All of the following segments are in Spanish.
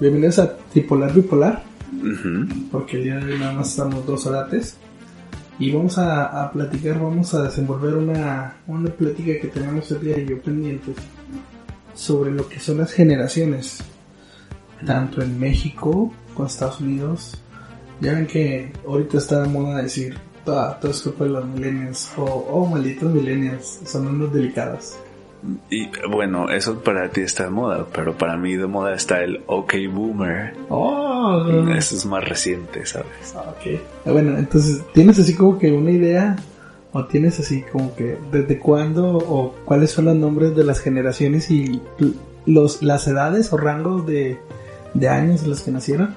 Bienvenidos a Tripolar Bipolar, porque el día de hoy nada más estamos dos horates. Y vamos a, a platicar, vamos a desenvolver una, una plática que tenemos el día de yo pendientes sobre lo que son las generaciones, tanto en México como en Estados Unidos. Ya ven que ahorita está de moda decir, "Ah, todo es culpa de los millennials, o oh, malditos millennials, son unos delicados. Y bueno, eso para ti está de moda, pero para mí de moda está el OK Boomer. Oh, Eso es más reciente, ¿sabes? Ah, Ok. Ah, Bueno, entonces, ¿tienes así como que una idea? ¿O tienes así como que desde cuándo o cuáles son los nombres de las generaciones y los, las edades o rangos de, de años en los que nacieron?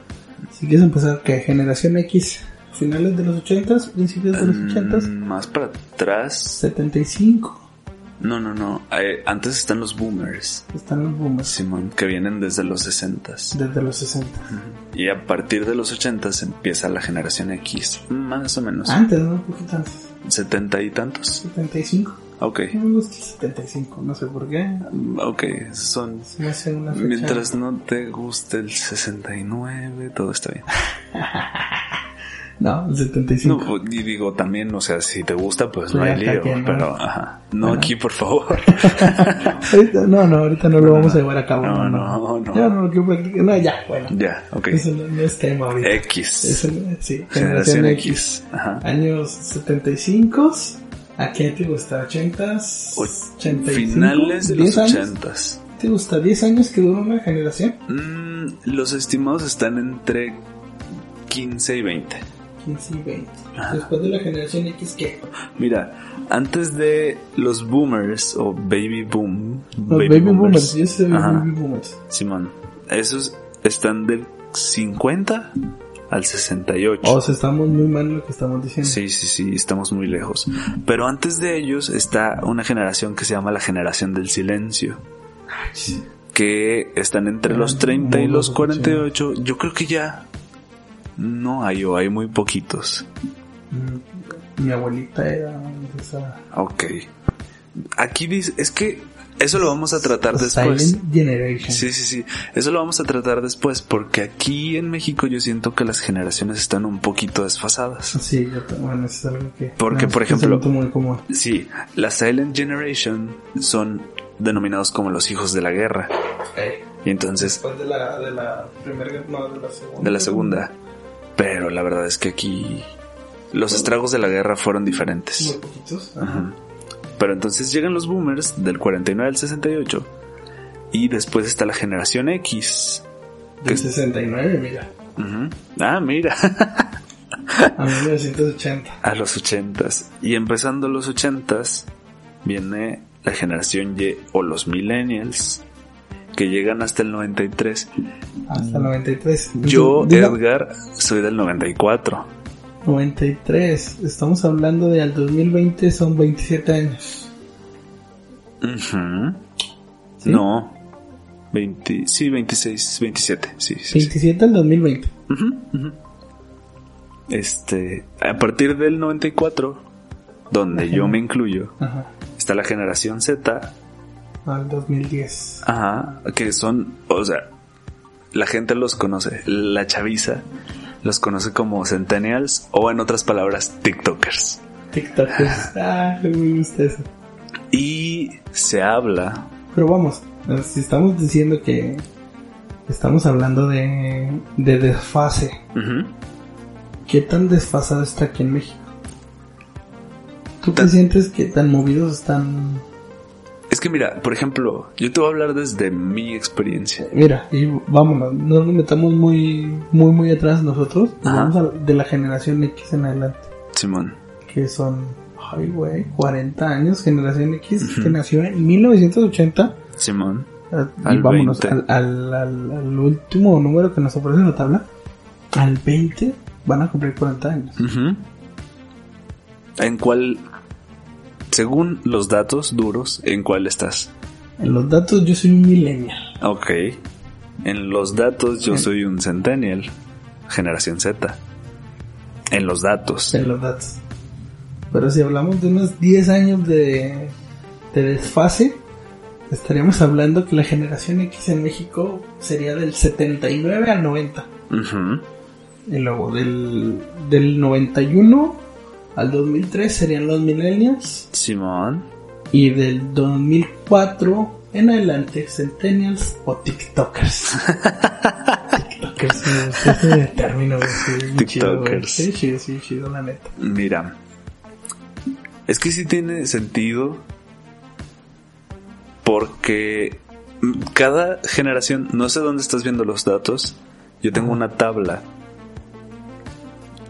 Si quieres empezar, ¿qué? ¿Generación X? ¿Finales de los 80s? ¿Principios de los 80s? Mm, más para atrás. 75. No, no, no. Eh, antes están los boomers, Están los boomers. Simón, que vienen desde los 60s. Desde los 60. Y a partir de los 80s empieza la generación X. Más o menos. Antes, ¿no? Un poquito antes. 70 y tantos. 75. Ok. Me gusta el 75, no sé por qué. Ok, son... Me hace una fecha. Mientras no te guste el 69, todo está bien. No, el 75. No, y digo también, o sea, si te gusta, pues no Pues hay lío, ¿no? pero ajá. No Ajá. aquí, por favor. No, no, ahorita no lo vamos a llevar a cabo. No, no, no. Ya no. No, ya, bueno. ya, ok. Eso no, no es tema ahorita. X. Eso no- sí, Generación X. Ajá. Años 75. ¿A qué te gusta? ¿80s? O- 85? Finales de 10 los años? 80s. ¿Te gusta 10 años que dura una generación? Mm, los estimados están entre 15 y 20. 15 y 20. Ajá. Después de la generación X, ¿qué? Mira, antes de los boomers o baby boom, Los baby, boomers. Yo sé baby boomers. Simón, esos están del 50 al 68. O sea, estamos muy mal en lo que estamos diciendo. Sí, sí, sí, estamos muy lejos. Pero antes de ellos está una generación que se llama la generación del silencio, que están entre los 30 y los 48. Yo creo que ya no hay o hay muy poquitos. Mm, Mi abuelita era de esa... Ok. Aquí dice, es que eso lo vamos a tratar después. Silent Generation. Sí, sí, sí. Eso lo vamos a tratar después porque aquí en México yo siento que las generaciones están un poquito desfasadas. Sí, yo bueno, eso es algo que... Porque, no, por es un ejemplo- muy común. Sí, la Silent Generation son denominados como los hijos de la guerra. Y entonces, Después de la, de la primera guerra, no, de la segunda. de la segunda. Pero la verdad es que aquí los estragos de la guerra fueron Muy diferentes. poquitos. Ajá. Pero entonces llegan los boomers del 49 al 68 y después está la generación X. Del 69, mira. Ujú. Ah, mira, A 1980. a los 80s. Y empezando los 80s viene la generación Y o los millennials que llegan hasta el 93. Hasta el 93. Yo, Edgar, soy del 94. 93. Estamos hablando de al 2020 son 27 años. No. 20, sí, 26, 27. Sí, sí, sí. 27 al 2020. Ujú, ujú. Este, a partir del 94, donde Ajá. yo me incluyo, Ajá. está la generación Z, Al 2010. ajá, que son, o sea, la gente los conoce, la chaviza los conoce como centennials o en otras palabras, TikTokers. TikTok. ah, me gusta eso. Y se habla, Pero vamos, si estamos diciendo que estamos hablando de, de desfase, ujú, ¿qué tan desfasado está aquí en México? ¿Tú te sientes que tan movidos están? Es que mira, por ejemplo, yo te voy a hablar desde mi experiencia. Mira, y vámonos, no nos metamos muy, muy, muy atrás nosotros. Vamos a, de la generación X en adelante, Simón, que son, ay güey, 40 años, generación X, que nació en 1980. Simón, Y Al vámonos 20. al, al, al- último número que nos ofrece la tabla. Al 20 van a cumplir 40 años. ¿En cuál, según los datos duros, en cuál estás? En los datos yo soy un millennial. Ok. En los datos yo soy un centennial, generación Z. En los datos. En los datos. Pero si hablamos de unos 10 años de, de desfase, estaríamos hablando que la generación X en México sería del 79 al 90. Ujú. Y luego del, del 91 al 2003 serían los millennials. Simón. Y del 2004 en adelante, centennials o tiktokers. tiktokers, ese término, güey. Tiktokers. Sí, chido, sí, chido, la neta. Mira. Es que sí tiene sentido. Porque cada generación, no sé dónde estás viendo los datos. Yo tengo una tabla.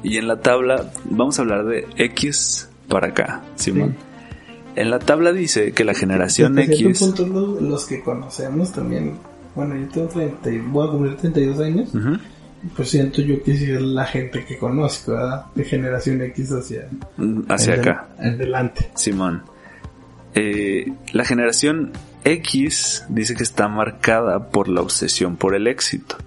Y en la tabla, vamos a hablar de X para acá, Simón. En la tabla dice que la generación X. punto, los, los que conocemos también. Bueno, yo tengo 30, y- voy a cumplir 32 años. Ujú. Pues siento yo que sí es la gente que conozco, ¿verdad? De generación X hacia, Hacia adel- acá. Adelante. Simón. Eh, la generación X dice que está marcada por la obsesión por el éxito.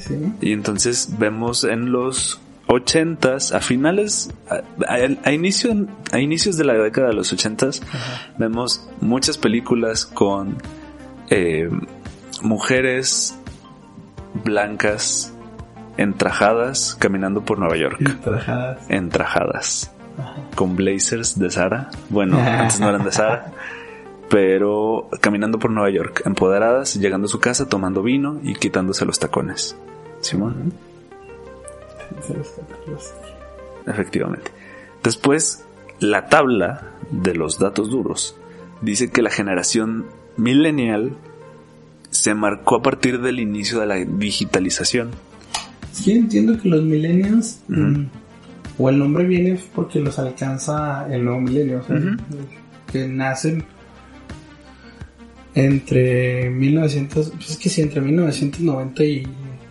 Sí. Y entonces vemos en los 80s, a finales, a, a- a inicio, a inicios de la década de los 80s, vemos muchas películas con eh, mujeres blancas entrajadas caminando por Nueva York. Trajadas. Entrajadas. Ajá. con blazers de Sara. Bueno, antes no eran de Sara. Pero caminando por Nueva York, empoderadas, llegando a su casa, tomando vino y quitándose los tacones. Simón, efectivamente. Después, la tabla de los datos duros dice que la generación millennial se marcó a partir del inicio de la digitalización. Sí, entiendo que los millennials, mm, o el nombre viene porque los alcanza el nuevo milenio, o sea, que nacen entre 1900, pues es que sí, entre 1990 y,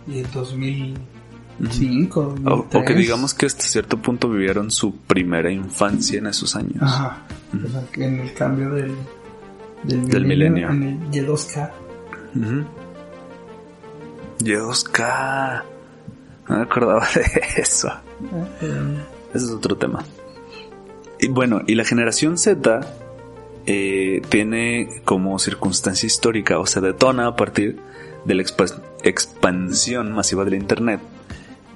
y el 2005, O, o que 2003. digamos que hasta cierto punto vivieron su primera infancia en esos años. Ajá, o sea, que en el cambio del, del, Del milenio. en el Y2K. Ujú. Y2K. No me acordaba de eso. eh, Ese es otro tema. Y bueno, y la generación Z eh, tiene como circunstancia histórica o se detona a partir de la expa- expansión masiva del Internet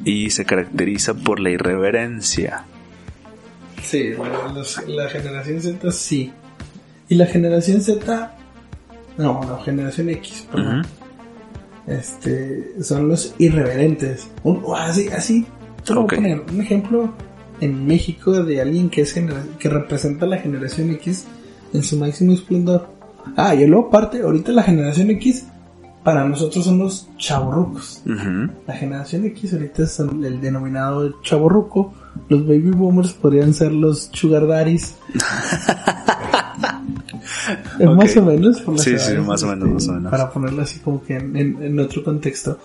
y se caracteriza por la irreverencia. Sí, la, los- la generación Z sí. Y la generación Z, no, no, generación X, perdón. Este, son los irreverentes. Un- así, así, te lo Ok. voy a poner un ejemplo en México de alguien que es que representa la generación X en su máximo esplendor. Ah, y luego aparte, ahorita la generación X para nosotros son los chavorrucos. Ujú. La generación X ahorita es el denominado chavorruco. Los baby boomers podrían ser los sugar daddies. Es Ok. más o menos. por Sí, sí, más o menos, más o menos. Para ponerlo así como que en, en- en otro contexto.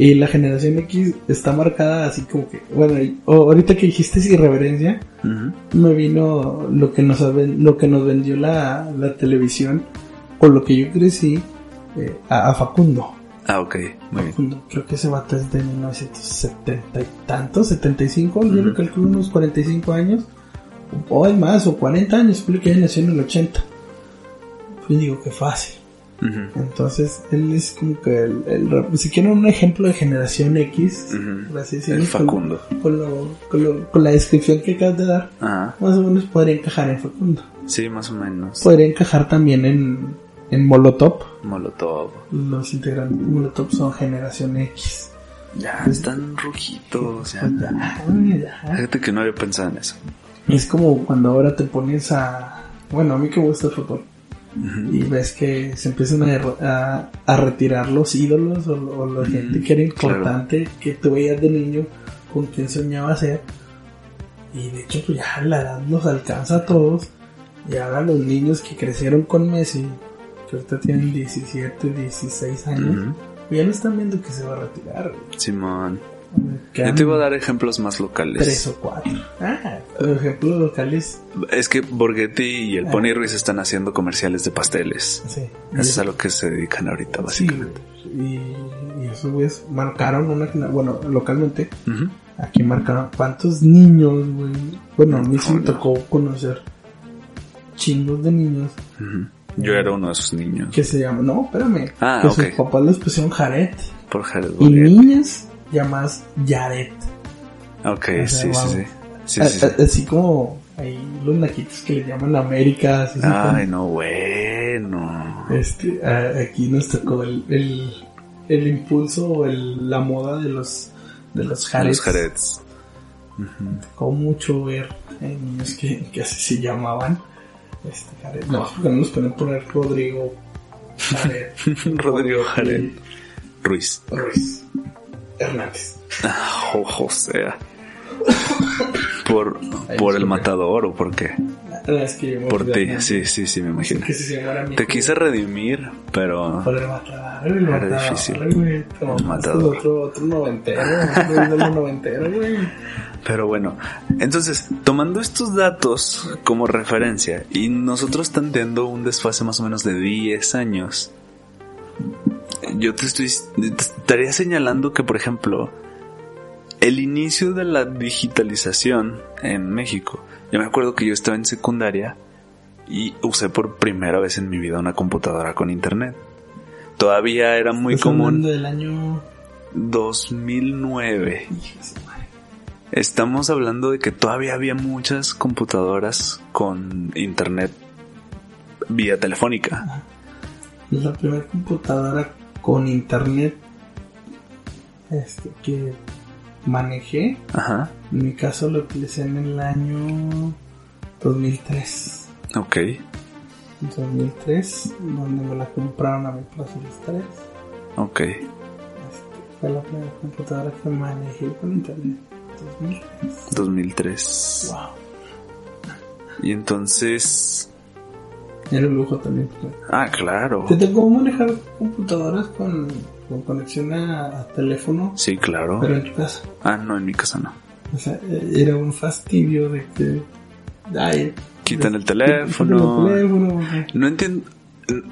Y la generación X está marcada así como que, bueno, ahorita que dijiste irreverencia, me vino lo que nos, lo que nos vendió la, la televisión, o lo que yo crecí, eh, a, a Facundo. Ah, ok, muy bien. Facundo, Creo que ese vato es de 1970 y tantos, 75, yo Ujú. lo calculo unos 45 años, o hay más, o 40 años, creo que ya nació en el 80. Pues digo que fácil. Entonces, él es como que el, el- si quieren un ejemplo de generación X, Ujú. por así decirlo, El Facundo. Con, lo- con lo- con la descripción que acabas de dar, Ajá. más o menos podría encajar en Facundo. Sí, más o menos. Podría encajar también en, en Molotov. Molotov. Los integrantes de Molotov son generación X. Ya, están rojitos. Ya. Ya, ya. Fíjate que no había pensado en eso. Es como cuando ahora te pones a... Bueno, a mí que me gusta el fútbol. Ujú. Y ves que se empiezan a, a, a retirar los ídolos o, o la gente que era importante, que tú veías de niño, con quien soñaba ser. Y de hecho, pues ya la edad nos alcanza a todos. Y ahora los niños que crecieron con Messi, que ahorita tienen 17, 16 años, Ujú. ya no están viendo que se va a retirar. Simón. Yo te iba a dar ejemplos más tres locales. o cuatro. Ah, por ejemplo, locales. Es que Borghetti y el Ah. Pony Ruiz están haciendo comerciales de pasteles. Sí. Eso es a lo que se dedican ahorita, Sí, básicamente. y, y esos güeyes marcaron una, bueno, localmente, aquí marcaron cuántos niños, güey. Bueno, a mí sí me tocó conocer chingos de niños. Yo era uno de esos niños. Que se llama, no, espérame. Ah, que ok. sus papás les pusieron Jared. Por Jared Y niñas llamadas Yaret. Ok, O sea, sí, sí, wow. sí. Sí, A- sí, sí. a- Así como hay los naquitos que le llaman América. así Ay, no, bueno. Este, a- aquí nos tocó el, el, el impulso o el, la moda de los de los Jareds. Los Jareds. Ujú. Tocó mucho ver eh, niños que, que así se llamaban. Este, Jared. No, porque no nos pueden poner Rodrigo Jared. Rodrigo Jared Ruiz. Ruiz Hernández. Ah, o José. Por, por el matador o por qué? Es que Por ti, sí, sí, sí, me imagino. Que se llamara mi Te quise redimir, pero Por el matador, el Era matador, difícil. güey. El matador. Otro, otro noventero, noventero, güey. Pero bueno, entonces, tomando estos datos como referencia y nosotros tanteando un desfase más o menos de 10 años, yo te estoy te estaría señalando que, por ejemplo, el inicio de la digitalización en México, yo me acuerdo que yo estaba en secundaria y usé por primera vez en mi vida una computadora con internet. Todavía era muy Estás común del año. 2009. Hijo de su madre. Estamos hablando de que todavía había muchas computadoras con internet vía telefónica. La primera computadora con internet este, que manejé, Ajá. en mi caso lo utilicé en el año 2003. Ok. En 2003, donde me la compraron a mi plazo los tres. Ok. Este, fue la primera computadora que manejé con internet. 2003. 2003. Wow. Y entonces... Era un lujo también. Ah, claro. ¿Te tocó manejar computadoras con, con conexión a, a teléfono? Sí, claro. Pero en tu casa. Ah, no, en mi casa no. O sea, eh, era un fastidio de que. Ay, Quitan el quitan teléfono. el teléfono, güey. No entiendo...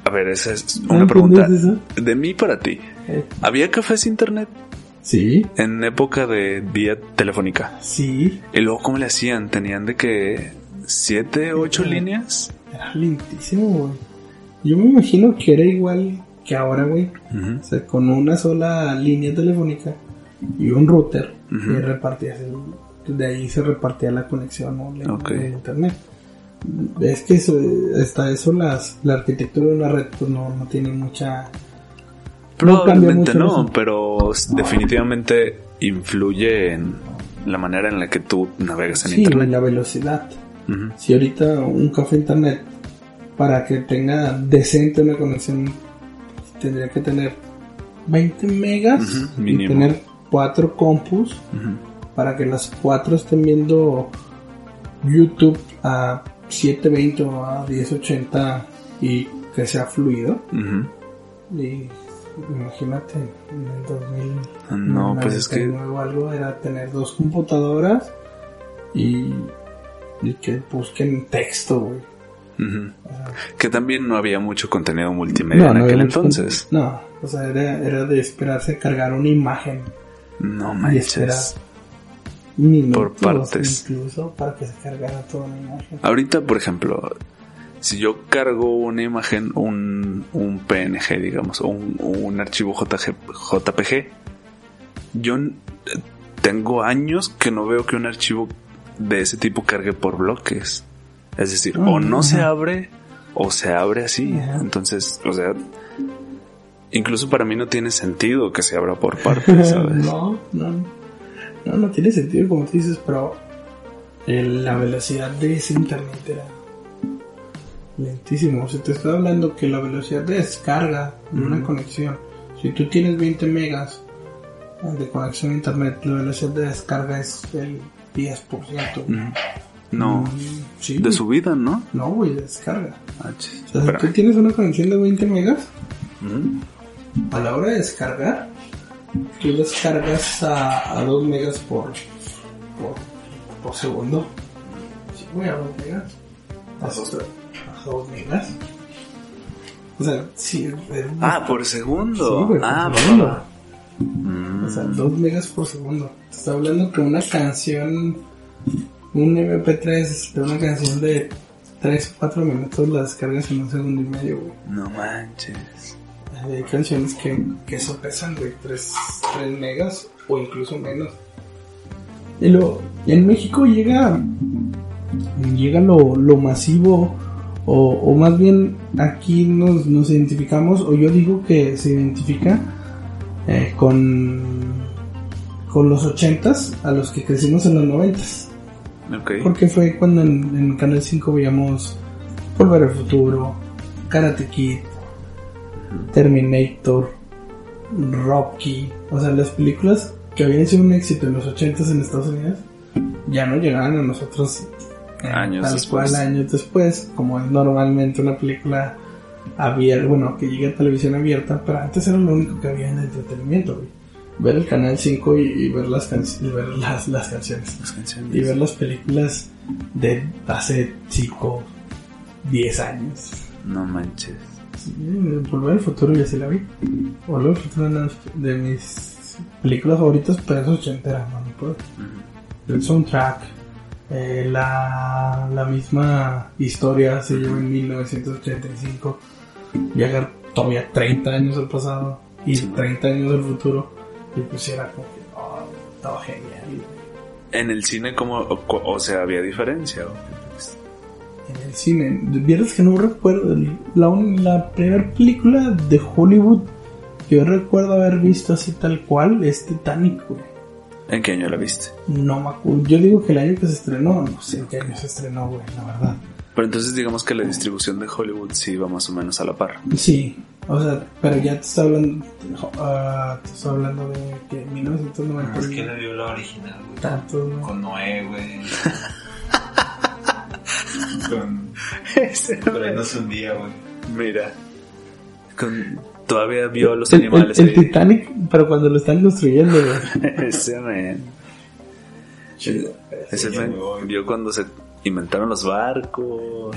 A ver, esa es ¿No una pregunta entiendes de mí para ti. Eh, ¿Había cafés internet sí, en época de vía telefónica? sí. Y luego, ¿cómo le hacían? ¿Tenían de que siete, ocho Ajá. líneas? Era lentísimo, güey. Yo me imagino que era igual que ahora, güey. O sea, con una sola línea telefónica y un router. Y repartías el- de ahí se repartía la conexión ¿no? de, Ok. de internet. Es que eso, hasta eso las, la arquitectura de una red pues no, no tiene mucha... no Probablemente no, pero definitivamente influye en la manera en la que tú navegas en Sí, internet. la velocidad. Si ahorita un café internet, para que tenga decente una conexión, tendría que tener 20 megas y tener cuatro compus Ujú. para que las cuatro estén viendo YouTube a 720 o a 1080 y que sea fluido. Y imagínate, en el 2000 No, pues es que 99 o algo era tener dos computadoras y, y que busquen texto, güey. O sea, que también no había mucho contenido multimedia en aquel entonces. No, o sea, era, era de esperarse cargar una imagen No manches. minutos partes. incluso para que se cargara toda la imagen. Ahorita, por ejemplo, si yo cargo una imagen, un, un PNG, digamos, o un, un archivo JG JPG, yo n- tengo años que no veo que un archivo de ese tipo cargue por bloques. Es decir, o no se abre o se abre así. Entonces, o sea, incluso para mí no tiene sentido que se abra por partes, ¿sabes? no, no, no, no tiene sentido como tú dices, pero el- la velocidad de ese internet era lentísimo. O sea, te estoy hablando que la velocidad de descarga de una conexión, si tú tienes 20 megas de conexión a internet, la velocidad de descarga es el 10%. Ujú. No, Mm, sí, de subida, ¿no? No, güey, de descarga. Ah, chis, O sea, si tú tienes una conexión de 20 megas, Ujú. a la hora de descargar, tú descargas a, a 2 megas por, por, por segundo. Sí, güey, a 2 megas. A 2 megas. O sea, sí. Ah, por sí, segundo. güey, por ah, segundo. Mm. O sea, 2 megas por segundo. Te está hablando que una canción, un MP3 de una canción de 3 o 4 minutos las descargas en un segundo y medio, güey. No manches. Hay canciones que, que eso pesan, güey, 3, 3 megas o incluso menos. Y lo, en México llega, llega lo, lo masivo, o, o más bien aquí nos, nos identificamos, o yo digo que se identifica eh, con, con los ochentas a los que crecimos en los noventas. Ok. Porque fue cuando en, en Canal 5 veíamos Volver al Futuro, Karate Kid, Terminator, Rocky, o sea, las películas que habían sido un éxito en los 80 en Estados Unidos ya no llegaban a nosotros eh, Años tal después. cual años después, como es normalmente una película abierta, bueno, que llega a televisión abierta, pero antes era lo único que había en el entretenimiento, güey. Ver el canal 5 y, y ver las can- y ver las, las canciones Las canciones. y ver las películas de hace 5, 10 años. No manches. Sí, Volver al futuro ya se la vi. Volver al futuro una de mis películas favoritas, pero es ochentera, no, puedo. Ujú. El soundtrack, eh, la, la misma historia se lleva en 1985. Viajar todavía 30 años al pasado y Sí. 30 años al futuro. Y pues era como que, oh, estaba genial. En el cine, como, o, o sea, había diferencia. ¿o? En el cine, vieras que no recuerdo. La, un- la primera película de Hollywood que yo recuerdo haber visto así tal cual es Titanic, güey. ¿En qué año la viste? No me acuerdo. Yo digo que el año que se estrenó, no sé en qué año se estrenó, güey, la verdad. Pero entonces digamos que la distribución de Hollywood sí iba más o menos a la par. Sí, o sea, pero ya te está hablando, ah, te está hablando de que 1990 Es que le dio la original, güey. tantos, ¿no? Con Noé, güey. con. Ahí no se hundía, güey. Mira. Con, todavía vio a los El, el- animales el ahí. Titanic, pero cuando lo están construyendo, güey. Ese man. Ese man vio cuando se inventaron los barcos.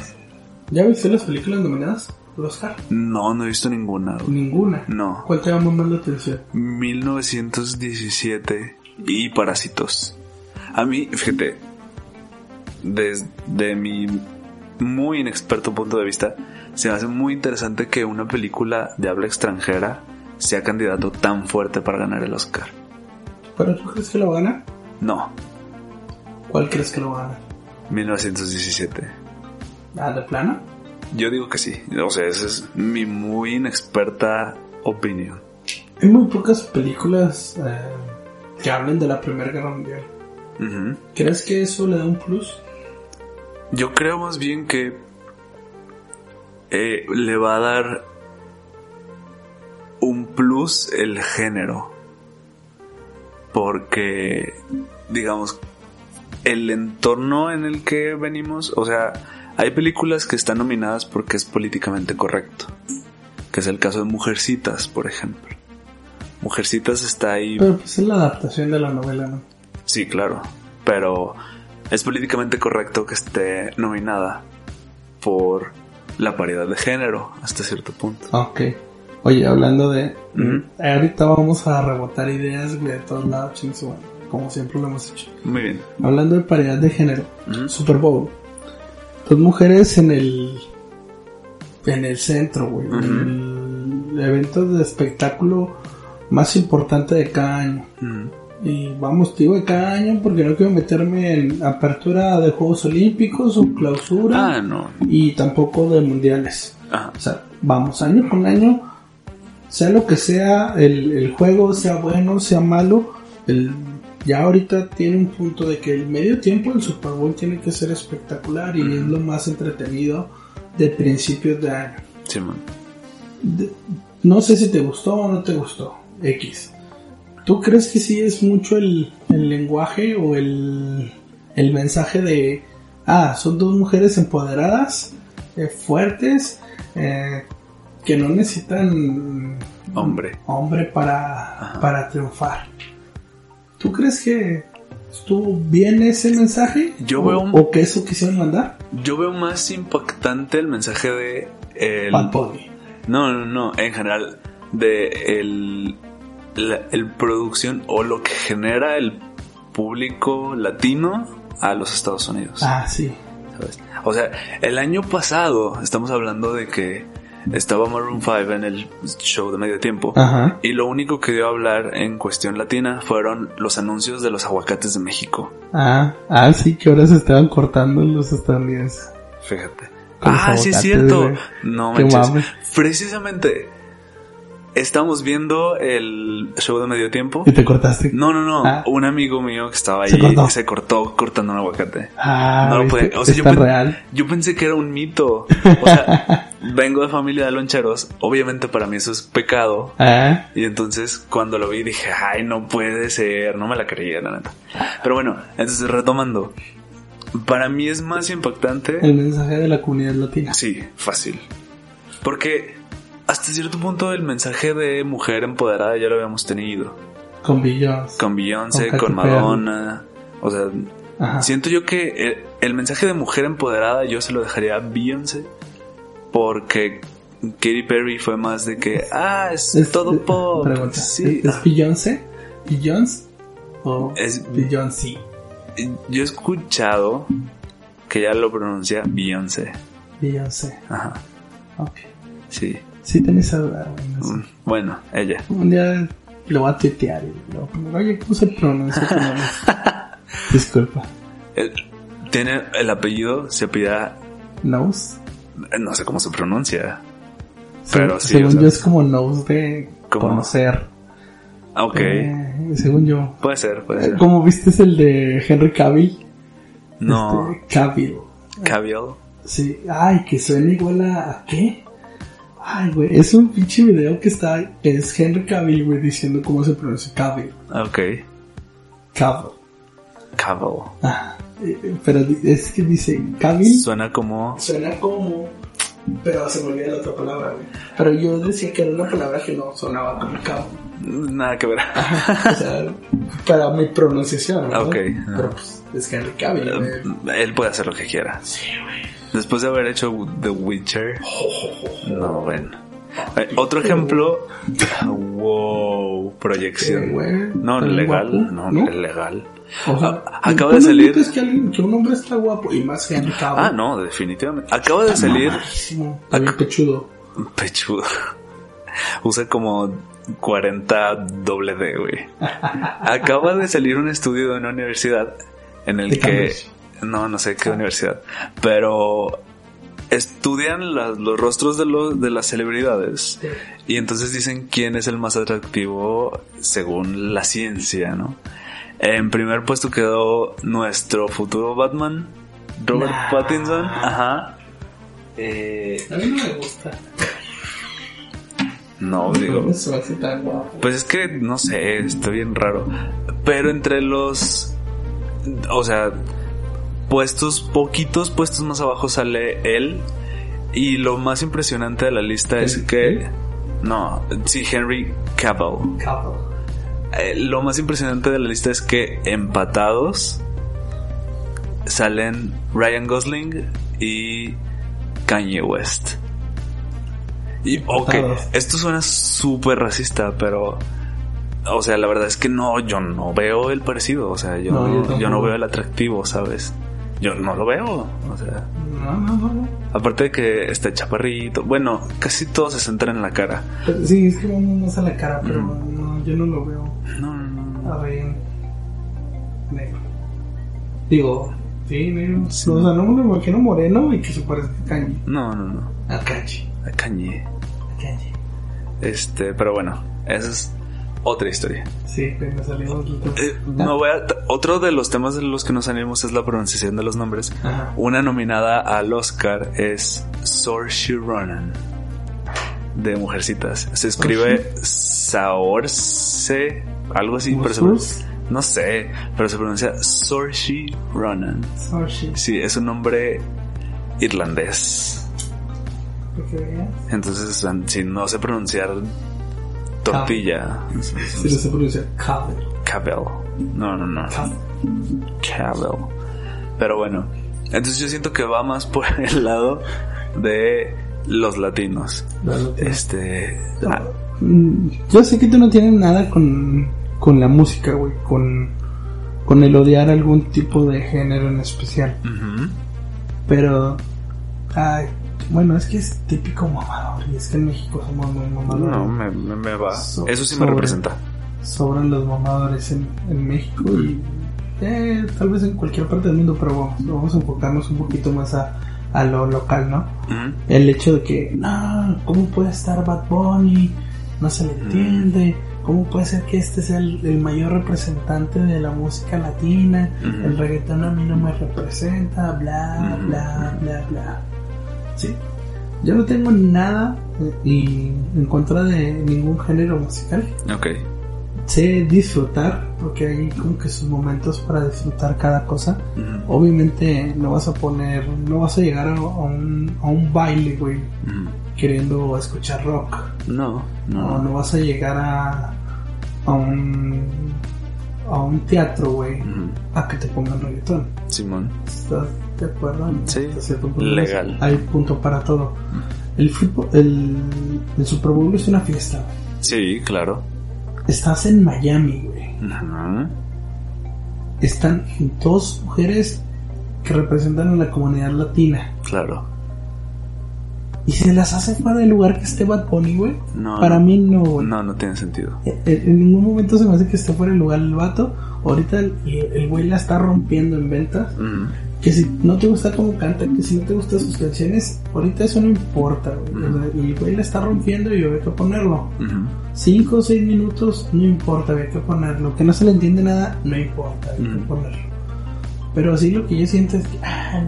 ¿Ya viste las películas nominadas Oscar? No, no he visto ninguna. güey. Ninguna. No. ¿Cuál te llama más la atención? 1917 y Parásitos. A mí, fíjate, desde mi muy inexperto punto de vista, se me hace muy interesante que una película de habla extranjera sea candidato tan fuerte para ganar el Oscar. ¿Pero tú crees que lo va a ganar? No, ¿Cuál crees que lo va a ganar? 1917. ¿Ah, de plano? Yo digo que sí. O sea, esa es mi muy inexperta opinión. Hay muy pocas películas eh, que hablen de la Primera Guerra Mundial. ¿Crees que eso le da un plus? Yo creo más bien que eh, le va a dar un plus el género. Porque, digamos, el entorno en el que venimos, o sea, hay películas que están nominadas porque es políticamente correcto. Que es el caso de Mujercitas, por ejemplo. Mujercitas está ahí Pero pues es la adaptación de la novela, ¿no? Sí, claro. Pero es políticamente correcto que esté nominada por la paridad de género hasta cierto punto. Ok. Oye, hablando de... Ahorita vamos a rebotar ideas güey, de todos lados, chingos, bueno, como siempre lo hemos hecho. Muy bien. Hablando de paridad de género, Ujú. Super Bowl. Dos mujeres en el... En el centro, güey. Ujú. El evento de espectáculo más importante de cada año. Y vamos, digo de cada año porque no quiero meterme en apertura de Juegos Olímpicos o clausura Ah, no. y tampoco de mundiales. Ah, O sea, vamos año con año, sea lo que sea, el, el juego, sea bueno, sea malo, el, ya ahorita tiene un punto de que el medio tiempo del Super Bowl tiene que ser espectacular y es lo más entretenido de principios de año. Simón. De- no sé si te gustó o no te gustó, X. ¿Tú crees que sí es mucho el, el lenguaje o el, el mensaje de, ah, son dos mujeres empoderadas, eh, fuertes, eh, que no necesitan Hombre. hombre para, Ajá. para triunfar? ¿Tú crees que estuvo bien ese mensaje? Yo ¿O- veo un- ¿O que eso quisieron mandar? Yo veo más impactante el mensaje de el. No, no, no, en general, de el, la el producción o lo que genera el público latino a los Estados Unidos. Ah, sí. ¿sabes? O sea, el año pasado estamos hablando de que estaba Maroon 5 en el show de medio tiempo Ajá. y lo único que dio a hablar en cuestión latina fueron los anuncios de los aguacates de México. Ah, ah, sí, que ahora se estaban cortando los estadounidenses. Fíjate. Ah, sí es cierto. güey. No manches. Precisamente estamos viendo el show de medio tiempo. ¿Y te cortaste? No, no, no. Ah. Un amigo mío que estaba ahí Se cortó. se cortó cortando un aguacate. Ah, No lo puede. O sea, yo, pen- real. yo pensé que era un mito. O sea, vengo de familia de loncheros. Obviamente para mí eso es pecado. Ah, Y entonces cuando lo vi dije, ay, no puede ser. No me la creía, la neta. Pero bueno, entonces retomando. Para mí es más impactante. el mensaje de la comunidad latina. Sí, fácil. Porque hasta cierto punto el mensaje de mujer empoderada ya lo habíamos tenido. Con Billions. Con Beyoncé, Con con Madonna. O sea, Ajá. siento yo que el, el mensaje de mujer empoderada yo se lo dejaría a Beyoncé. Porque Katy Perry fue más de que, ah, es, Es- todo pop. Pregunta. Sí. ¿Es, Beyoncé? ¿Beyoncé? ¿O Es- Beyoncé? Yo he escuchado que ya lo pronuncia Beyoncé. Beyoncé. Ajá, Ok. sí. Sí, tenés esa duda. Mm, Bueno, ella. Un día lo voy a tuitear y a poner, oye, ¿cómo se pronuncia? Disculpa. Tiene el apellido, se apellida, ¿Nose? No sé cómo se pronuncia. Pero sí, según yo es como nose de ¿Cómo? conocer. Ah, Ok, Eh, según yo. puede ser, puede Eh, ser. Como viste es el de Henry Cavill. No, Este, Cavill. Cavill. Sí. Ay, que suena igual a, ¿a qué? Ay, güey. Es un pinche video que está. que es Henry Cavill, güey, diciendo cómo se pronuncia Cavill. Ok, Cavill. Cavill. Ah, pero di- es que dice Cavill. Suena como... Suena como. Pero se me olvida la otra palabra, güey. Pero yo decía que era una palabra que no sonaba como Cavill. Nada que ver. O sea, para mi pronunciación, ¿no? Ok. Pero pues es Henry Cavill, güey. Él puede hacer lo que quiera. Sí, güey. Después de haber hecho The Witcher. No, bueno. Eh, Otro ejemplo. Wow, proyección. No, legal. guapo, No, ¿no? legal. O sea, acaba ¿tú de salir- que, alguien- que un hombre está guapo y más Cavill. Ah, no, definitivamente. Acaba de salir pechudo. pechudo. Usa como 40 doble D, güey. Acaba de salir un estudio de una universidad en el que... No, no sé qué universidad. Pero estudian los rostros de, los, de las celebridades. Y entonces dicen quién es el más atractivo según la ciencia, ¿no? En primer puesto quedó nuestro futuro Batman, Robert Nah. Pattinson. Ajá. Eh, A mí no me gusta. no, No digo. Pues es que no sé, está bien raro. Pero entre los. O sea, puestos, poquitos puestos más abajo sale él. Y lo más impresionante de la lista es ¿El- que. No, sí, Henry Cavill. Cavill. Eh, lo más impresionante de la lista es que empatados salen Ryan Gosling y Kanye West. Y ok, esto suena súper racista, pero o sea, la verdad es que no, yo no veo el parecido, o sea, yo, No, yo no veo el atractivo, ¿sabes? Yo no lo veo, o sea, No, no, no, no. aparte de que está chaparrito, bueno, casi todo se centra en la cara. Sí, es que vamos más a la cara, pero Mm. Yo no lo veo. No, no, no. A ver. Negro. Digo, sí, negro. Sí. O sea, no me lo imagino moreno y que se parezca a Kanye. No, no, no. A Kanye. A Kanye. A Kanye. Este, pero bueno, esa es otra historia. Sí, pero me salimos. Eh, no voy a- otro de los temas de los que nos salimos es la pronunciación de los nombres. Ajá. Una nominada al Oscar es Saoirse Ronan de Mujercitas. Se escribe Saoirse, algo así, pero se- no sé, pero se pronuncia Saoirse Ronan. Sorry. Sí, es un nombre irlandés. Entonces, si no sé pronunciar tortilla, Se le se pronuncia Cavill. Cabell. No, no, no. Cavill. Cabell. Pero bueno, entonces yo siento que va más por el lado de los latinos. Este. ah, Mm, Yo sé que tú no tienes nada con, con la música, güey, con, con el odiar algún tipo de género en especial. Pero, ay, bueno, es que es típico mamador. Y es que en México somos muy mamadores. No, me, me- me va. So- Eso sí me sobre- representa. Sobran los mamadores en, en México y eh, tal vez en cualquier parte del mundo, pero vamos, vamos a enfocarnos un poquito más a, a lo local, ¿no? El hecho de que, no, ¿cómo puede estar Bad Bunny? No se le entiende. ¿Cómo puede ser que este sea el, el mayor representante de la música latina? El reggaetón a mí no me representa, bla, bla, bla, bla. Sí. Yo no tengo nada eh, y en contra de ningún género musical. Ok. Sé disfrutar, porque hay como que sus momentos para disfrutar cada cosa. Obviamente no vas a poner, no vas a llegar a, a un, a un baile, güey, queriendo escuchar rock. No, No, no. no vas a llegar a, a un a un teatro, güey, a que te pongan reggaetón. Simón. ¿Estás de acuerdo? Sí, legal. Hay punto para todo. El fútbol, el, el Super Bowl es una fiesta. Sí, claro. Estás en Miami, güey. Están dos mujeres que representan a la comunidad latina. Claro. Y se las hace fuera del lugar que esté Bad Bunny, güey. No, Para mí no, güey. No, no tiene sentido. En, en ningún momento se me hace que esté fuera del lugar el vato. Ahorita el, el güey la está rompiendo en ventas. Que si no te gusta cómo canta, que si no te gustan sus canciones, ahorita eso no importa, güey. Sea, el güey la está rompiendo y había que ponerlo. Ujú. Cinco o seis minutos, no importa, había que ponerlo. Que no se le entiende nada, no importa, había que Mm. ponerlo. Pero sí lo que yo siento es que, ah,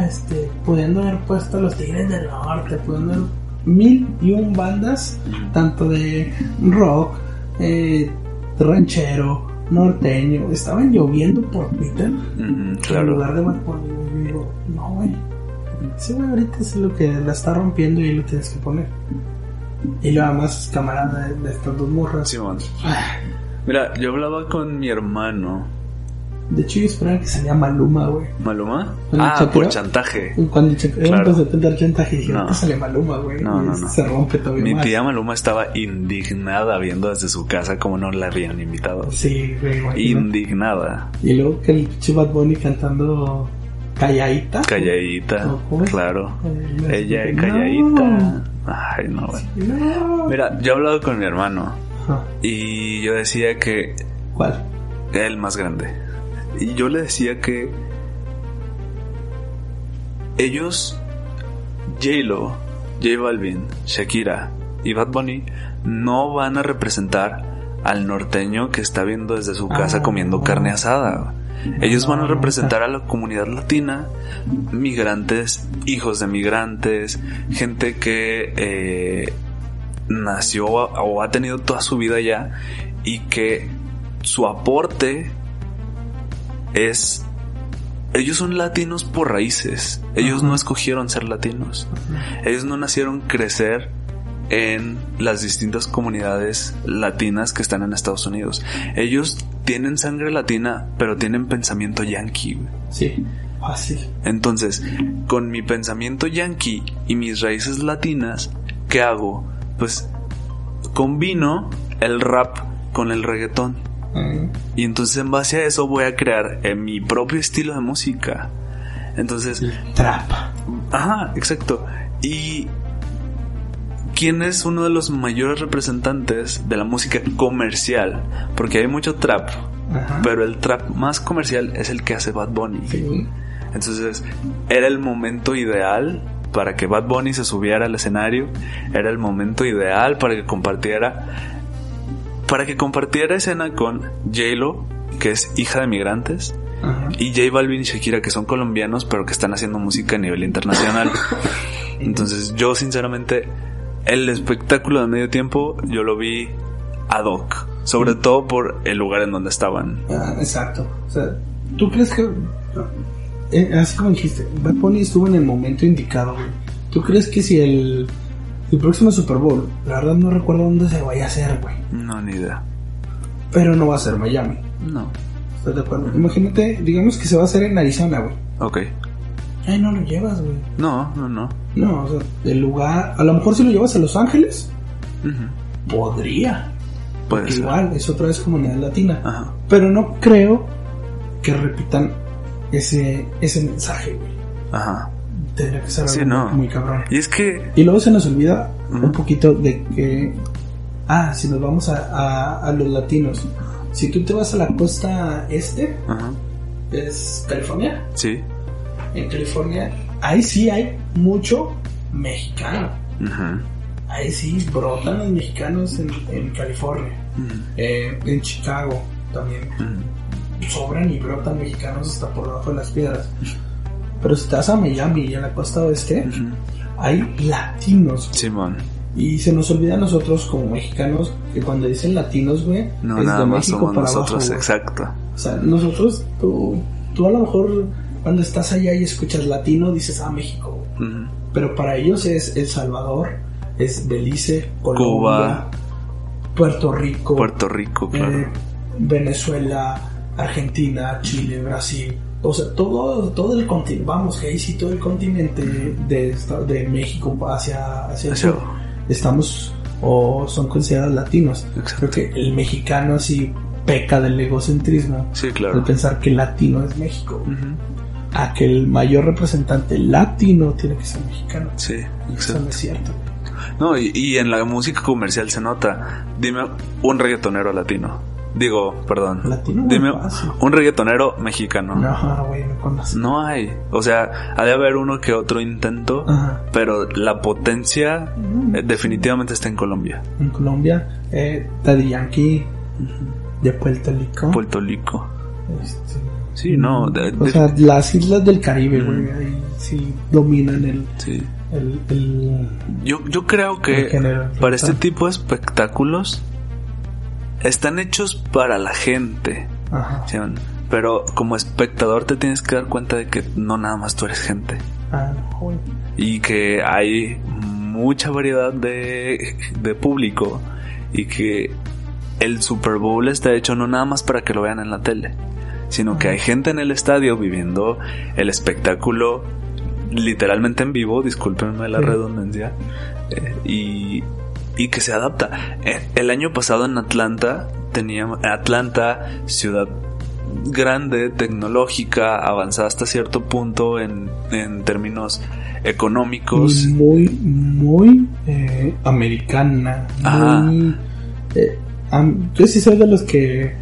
no, este, pudiendo haber puesto a los Tigres del Norte, pudiendo haber mil y un bandas, tanto de rock, eh, ranchero, norteño, estaban lloviendo por Twitter. En Claro. lugar de güey, yo digo, no, güey. Ese güey ahorita es lo que la está rompiendo y lo tienes que poner. Y lo además es camarada de, de estas dos morras. Ah, Mira, yo hablaba con mi hermano. De hecho, yo esperaba que salía Maluma, güey. ¿Maluma? ¿Con el Ah, por chantaje. Cuando Claro. 70 80 y dije, No. sale Maluma, güey. No, no, no. Se rompe todavía Mi más. tía Maluma estaba indignada viendo desde su casa como no la habían invitado. Sí, güey. Indignada. Y luego que el pinche Bad Bunny cantando calladita. Calladita. ¿Cómo es? claro. Ella no. calladita. Ay, no, güey. No. Mira, yo he hablado con mi hermano Ajá. y yo decía que ¿Cuál? era el más grande. Y yo le decía que ellos, J-Lo, J Balvin, Shakira y Bad Bunny no van a representar al norteño que está viendo desde su casa Ah, comiendo carne asada. Ellos van a No, representar a la comunidad latina, migrantes, hijos de migrantes, gente que eh, nació o ha tenido toda su vida allá y que su aporte es... Ellos son latinos por raíces. Ellos no escogieron ser latinos. Ellos no nacieron crecer en las distintas comunidades latinas que están en Estados Unidos. Ellos tienen sangre latina, pero tienen pensamiento yankee. Sí, fácil. Entonces, con mi pensamiento yankee y mis raíces latinas, ¿qué hago? Pues combino el rap con el reggaetón. Mm. Y entonces en base a eso voy a crear eh, mi propio estilo de música. Entonces, Trap. Ajá, exacto. Y quién es uno de los mayores representantes de la música comercial, porque hay mucho trap, Ajá. pero el trap más comercial es el que hace Bad Bunny. Sí. Entonces, era el momento ideal para que Bad Bunny se subiera al escenario, era el momento ideal para que compartiera para que compartiera escena con J-Lo, que es hija de migrantes, y J Balvin y Shakira, que son colombianos, pero que están haciendo música a nivel internacional. Entonces, yo sinceramente, el espectáculo de medio tiempo, yo lo vi ad hoc. Sobre todo por el lugar en donde estaban. Ah, exacto. O sea, ¿tú crees que... eh, así como dijiste, Bad Bunny estuvo en el momento indicado, güey. ¿Tú crees que si el, el próximo Super Bowl, la verdad no recuerdo dónde se vaya a hacer, güey, No, ni idea. pero no va a ser Miami? No. ¿Estás de acuerdo? Imagínate, digamos que se va a hacer en Arizona, güey. Ok. Ay, no lo llevas, güey. No, no, no. No, o sea, el lugar... A lo mejor si lo llevas a Los Ángeles, Ujú. podría. Puede ser. igual, es otra vez comunidad latina. Ajá. Pero no creo que repitan ese, ese mensaje, güey. Ajá. Tendría que ser algo Sí, no. muy cabrón. Y es que. Y luego se nos olvida un poquito de que, ah, si nos vamos a, a- a los latinos, si tú te vas a la costa este, es California, Sí. en California, ahí sí hay mucho mexicano. Ajá. Ahí sí brotan los mexicanos en, en California. Eh, en Chicago también sobran y brotan mexicanos hasta por debajo de las piedras. Pero si te vas a Miami y a la costa oeste, hay latinos. Simón. Y se nos olvida a nosotros como mexicanos que cuando dicen latinos, güey, No, es nada de más México somos para nosotros, abajo, exacto. O sea, nosotros, tú, tú a lo mejor cuando estás allá y escuchas latino dices, ah, México. Pero para ellos es El Salvador, es Belice, Colombia, Cuba. Puerto Rico, Puerto Rico, claro. eh, Venezuela, Argentina, Chile, Brasil. O sea, todo, todo el continente, vamos, que ahí sí todo el continente de, de México hacia, hacia el sur, estamos o son considerados latinos. Exacto. Creo que el mexicano así peca del egocentrismo Sí, de claro. pensar que latino es México. A que el mayor representante latino tiene que ser mexicano. Sí, Eso no exacto. es cierto. No, y, y en la música comercial se nota. Dime un reggaetonero latino. Digo, perdón. Latino Dime un reggaetonero mexicano. No, güey, no conozco. No hay. O sea, ha de haber uno que otro intento, Ajá. pero la potencia Mm. eh, definitivamente está en Colombia. En Colombia, eh, Daddy Yankee de Puerto Rico. Puerto Rico. Este, Sí, no. de- o sea, las islas del Caribe, Mm. güey, ahí sí dominan el, sí. el, el, Yo, yo creo que para este tipo de espectáculos están hechos para la gente. Ajá. ¿sí? Pero como espectador te tienes que dar cuenta de que no nada más tú eres gente. Ah, y que hay mucha variedad de, de público y que el Super Bowl está hecho no nada más para que lo vean en la tele, sino que hay gente en el estadio viviendo el espectáculo literalmente en vivo, discúlpenme la Sí. redundancia, eh, y, y que se adapta. Eh, El año pasado en Atlanta teníamos Atlanta, ciudad grande, tecnológica, avanzada hasta cierto punto en, en términos económicos. Muy, muy eh, americana. Ajá. Muy, eh, am- yo sí soy de los que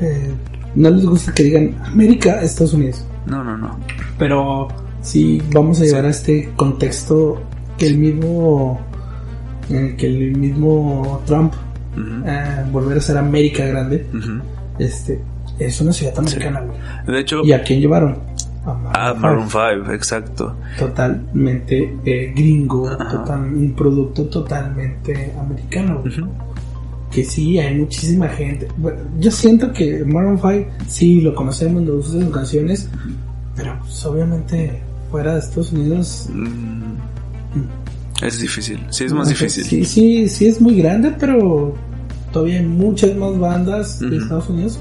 eh, no les gusta que digan América, Estados Unidos. No, no, no. Pero sí vamos a llevar Sí. a este contexto que el mismo eh, que el mismo Trump eh, volver a ser América grande este es una ciudad americana. De hecho, y a quién llevaron a Maroon 5, exacto. totalmente eh, gringo total, un producto totalmente americano que sí hay muchísima gente. Bueno, yo siento que Maroon 5 sí lo conocemos nos gustan sus canciones pero pues, obviamente fuera de Estados Unidos Mm, Es difícil, sí es más difícil. Sí, sí, sí es muy grande, pero todavía hay muchas más bandas de. Estados Unidos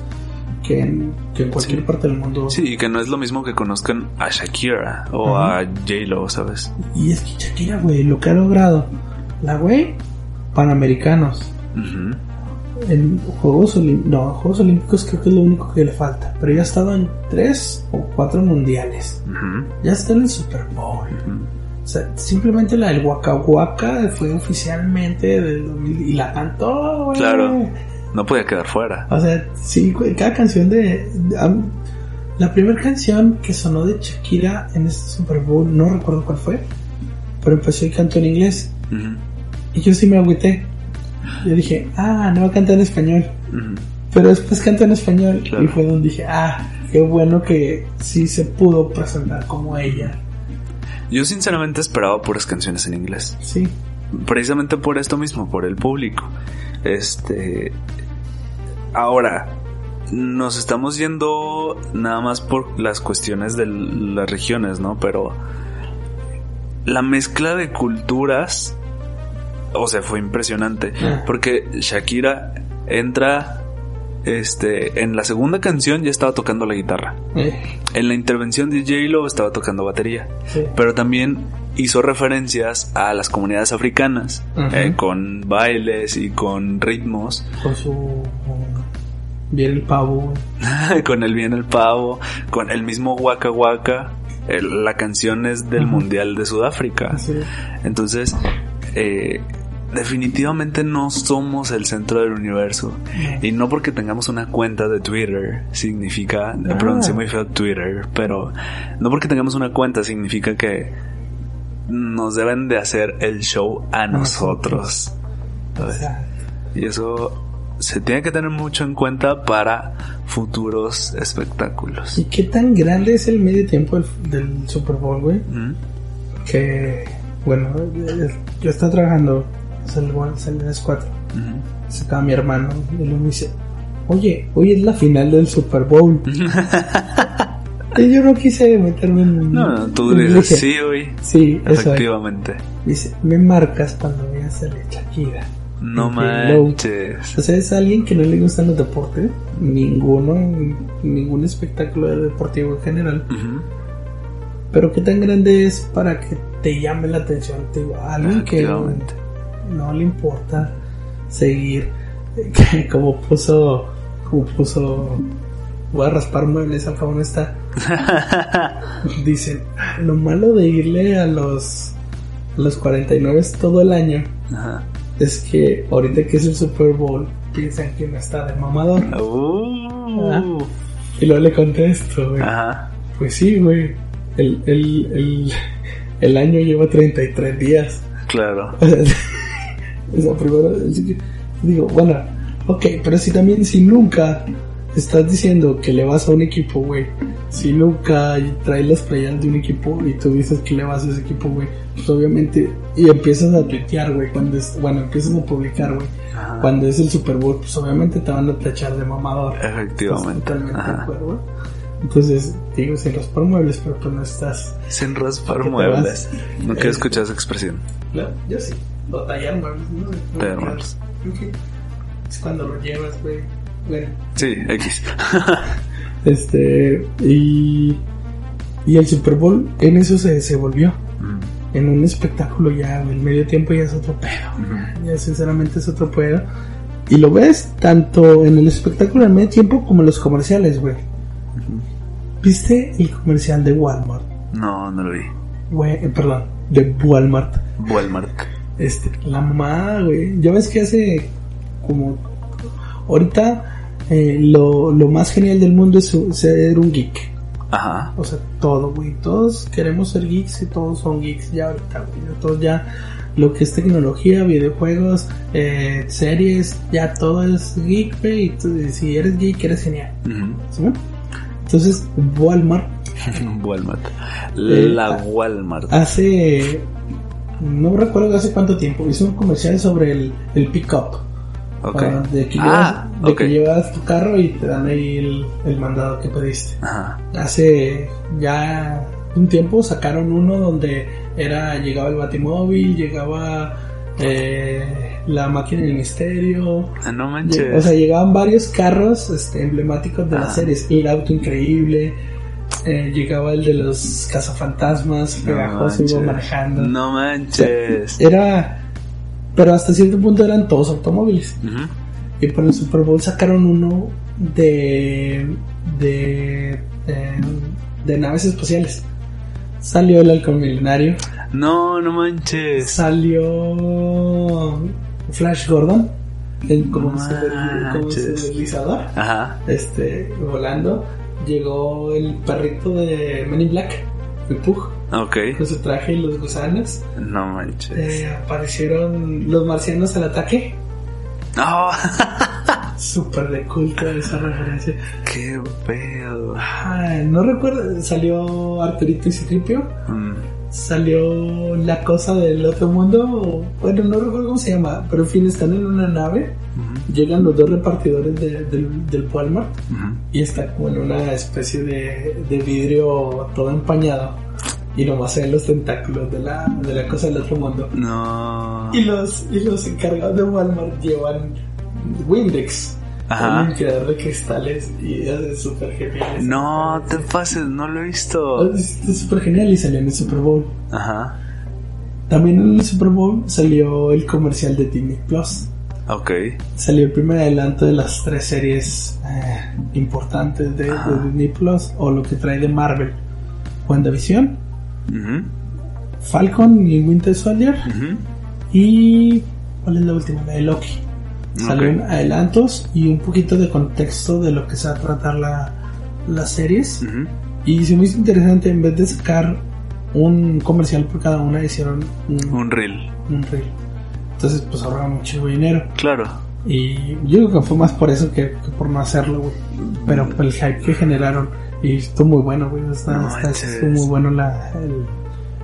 que en, que en cualquier Sí. parte del mundo. Sí, y que no es lo mismo que conozcan a Shakira o a J-Lo, ¿sabes? Y es que Shakira, güey, lo que ha logrado, la güey, Panamericanos, Ujú. en Juegos Olímpicos, no, Juegos Olímpicos creo que es lo único que le falta, pero ya ha estado en tres o cuatro mundiales, ya está en el Super Bowl. O sea, simplemente la del Waka Waka fue oficialmente del 2000 y la cantó, güey. Claro. No podía quedar fuera. O sea, sí, cada canción de... la primera canción que sonó de Shakira en este Super Bowl, no recuerdo cuál fue, pero empezó y cantó en inglés. Y yo sí me agüité. Yo dije, ah, no va a cantar en español. Pero después cantó en español Claro. y fue donde dije, ah, qué bueno que sí se pudo presentar como ella. Yo sinceramente esperaba puras canciones en inglés. Sí, Precisamente por esto mismo, por el público. Este. Ahora, nos estamos yendo nada más por las cuestiones de las regiones, ¿no? Pero la mezcla de culturas, o sea, fue impresionante. Ah. Porque Shakira entra, este, en la segunda canción ya estaba tocando la guitarra. eh, En la intervención de J-Lo estaba tocando batería. Sí. pero también hizo referencias a las comunidades africanas eh, con bailes y con ritmos, Con su... Bien el pavo, con el bien el pavo, con el mismo waka waka, la canción es del Mundial de Sudáfrica. Entonces, eh, definitivamente no somos el centro del universo. Y no porque tengamos una cuenta de Twitter significa, ah. pronuncié muy feo Twitter, pero no porque tengamos una cuenta significa que nos deben de hacer el show a nosotros. Y eso se tiene que tener mucho en cuenta para futuros espectáculos. ¿Y qué tan grande es el medio tiempo del, Super Bowl, güey? Que, bueno, yo estaba trabajando, salgo a las 4. Se acaba mi hermano y me dice, oye, hoy es la final del Super Bowl. y yo no quise meterme en... No, tú dices, sí, hoy. Sí, efectivamente. Dice, me marcas cuando veas a la Shakira. No manches. O sea, es alguien que no le gustan los deportes, ninguno, ningún espectáculo deportivo en general. Pero qué tan grande es para que te llame la atención, alguien que no, le importa seguir, como puso, como puso, voy a raspar muebles, al no está. Dicen, lo malo de irle a los, a los 49 es todo el año. Ajá es que ahorita que es el Super Bowl, piensan que no está de mamador. Uh. Y luego le contesto, güey. Pues sí, güey. El, el, el, el, año lleva 33 días. Claro. primero, digo, bueno, ok, pero si también, si nunca estás diciendo que le vas a un equipo, güey, si nunca traes las playas de un equipo y tú dices que le vas a ese equipo, güey, pues obviamente, y empiezas a tuitear, güey, cuando es, bueno, empiezas a publicar, güey, cuando es el Super Bowl, pues obviamente te van a tachar de mamador. Efectivamente. totalmente de acuerdo. Entonces, digo, sin raspar muebles, pero tú no estás. Sin raspar muebles. Nunca he escuchado esa expresión. No, yo sí. O tallar muebles, ¿no? Es cuando lo llevas, güey. Bueno. Sí, X. este, y. Y el Super Bowl en eso se, se volvió en un espectáculo ya, el medio tiempo ya es otro pedo. Ya sinceramente es otro pedo. Y lo ves tanto en el espectáculo en medio tiempo como en los comerciales, güey. ¿Viste el comercial de Walmart? No, no lo vi. Güey, eh, perdón, de Walmart. Walmart. Este, la mamá, güey. Ya ves que hace como... Ahorita eh, lo, lo más genial del mundo es ser un geek. Ajá. O sea, todo, güey. Todos queremos ser geeks y todos son geeks ya ahorita, güey. Todos ya lo que es tecnología, videojuegos, eh, series, ya todo es geek, güey. Y si eres geek, eres genial. Entonces, Walmart. Walmart. Eh, La Walmart. Hace. No recuerdo hace cuánto tiempo. Hizo un comercial sobre el, el pick-up. Okay. de que, ah, llevas, de que llevas tu carro y te dan ahí el, mandado que pediste. Hace ya un tiempo sacaron uno donde era llegaba el batimóvil, llegaba eh, la máquina del misterio. Ah, no manches. O sea, llegaban varios carros este, emblemáticos de las series. El auto increíble. Eh, llegaba el de los cazafantasmas, no pegajoso, iba manejando. No manches. era pero hasta cierto punto eran todos automóviles. Y por el Super Bowl sacaron uno de, de, de, naves espaciales. Salió el halcón milenario. No, no manches. Salió Flash Gordon. como, un deslizador. Ajá. Este, volando. Llegó el perrito de Men in Black. El Pug. Ok. Con su traje y los gusanos. No manches. Eh, aparecieron los marcianos al ataque. No. Súper de culto esa referencia. Qué pedo. no recuerdo, salió Arturito y Citripio. Mm. Salió la cosa del otro mundo. Bueno, no recuerdo cómo se llama, pero en fin, están en una nave. Llegan los dos repartidores del, del Walmart y está como en una especie de, de vidrio todo empañado y nomás se ven los tentáculos de la, de la cosa del otro mundo. No. Y los, y los encargados de Walmart llevan Windex. Ajá. Un limpiador de cristales y es súper genial. No, te pases, no lo he visto. Es súper genial y salió en el Super Bowl. Ajá. También en el Super Bowl salió el comercial de Disney Plus. Ok. Salió el primer adelanto de las tres series eh, importantes de, de, Disney Plus o lo que trae de Marvel. WandaVision, Falcon y Winter Soldier ujú. y ¿cuál es la última? La de Loki. Salieron Ok. adelantos y un poquito de contexto de lo que se va a tratar la, las series. Y se me hizo interesante, en vez de sacar un comercial por cada una, hicieron un, Un reel. un reel. Entonces, pues ahorraron mucho dinero. Claro. Y yo creo que fue más por eso que, que por no hacerlo, güey. Pero por el hype que generaron. Y estuvo muy bueno, güey. Está, No está- estuvo muy bueno la, el,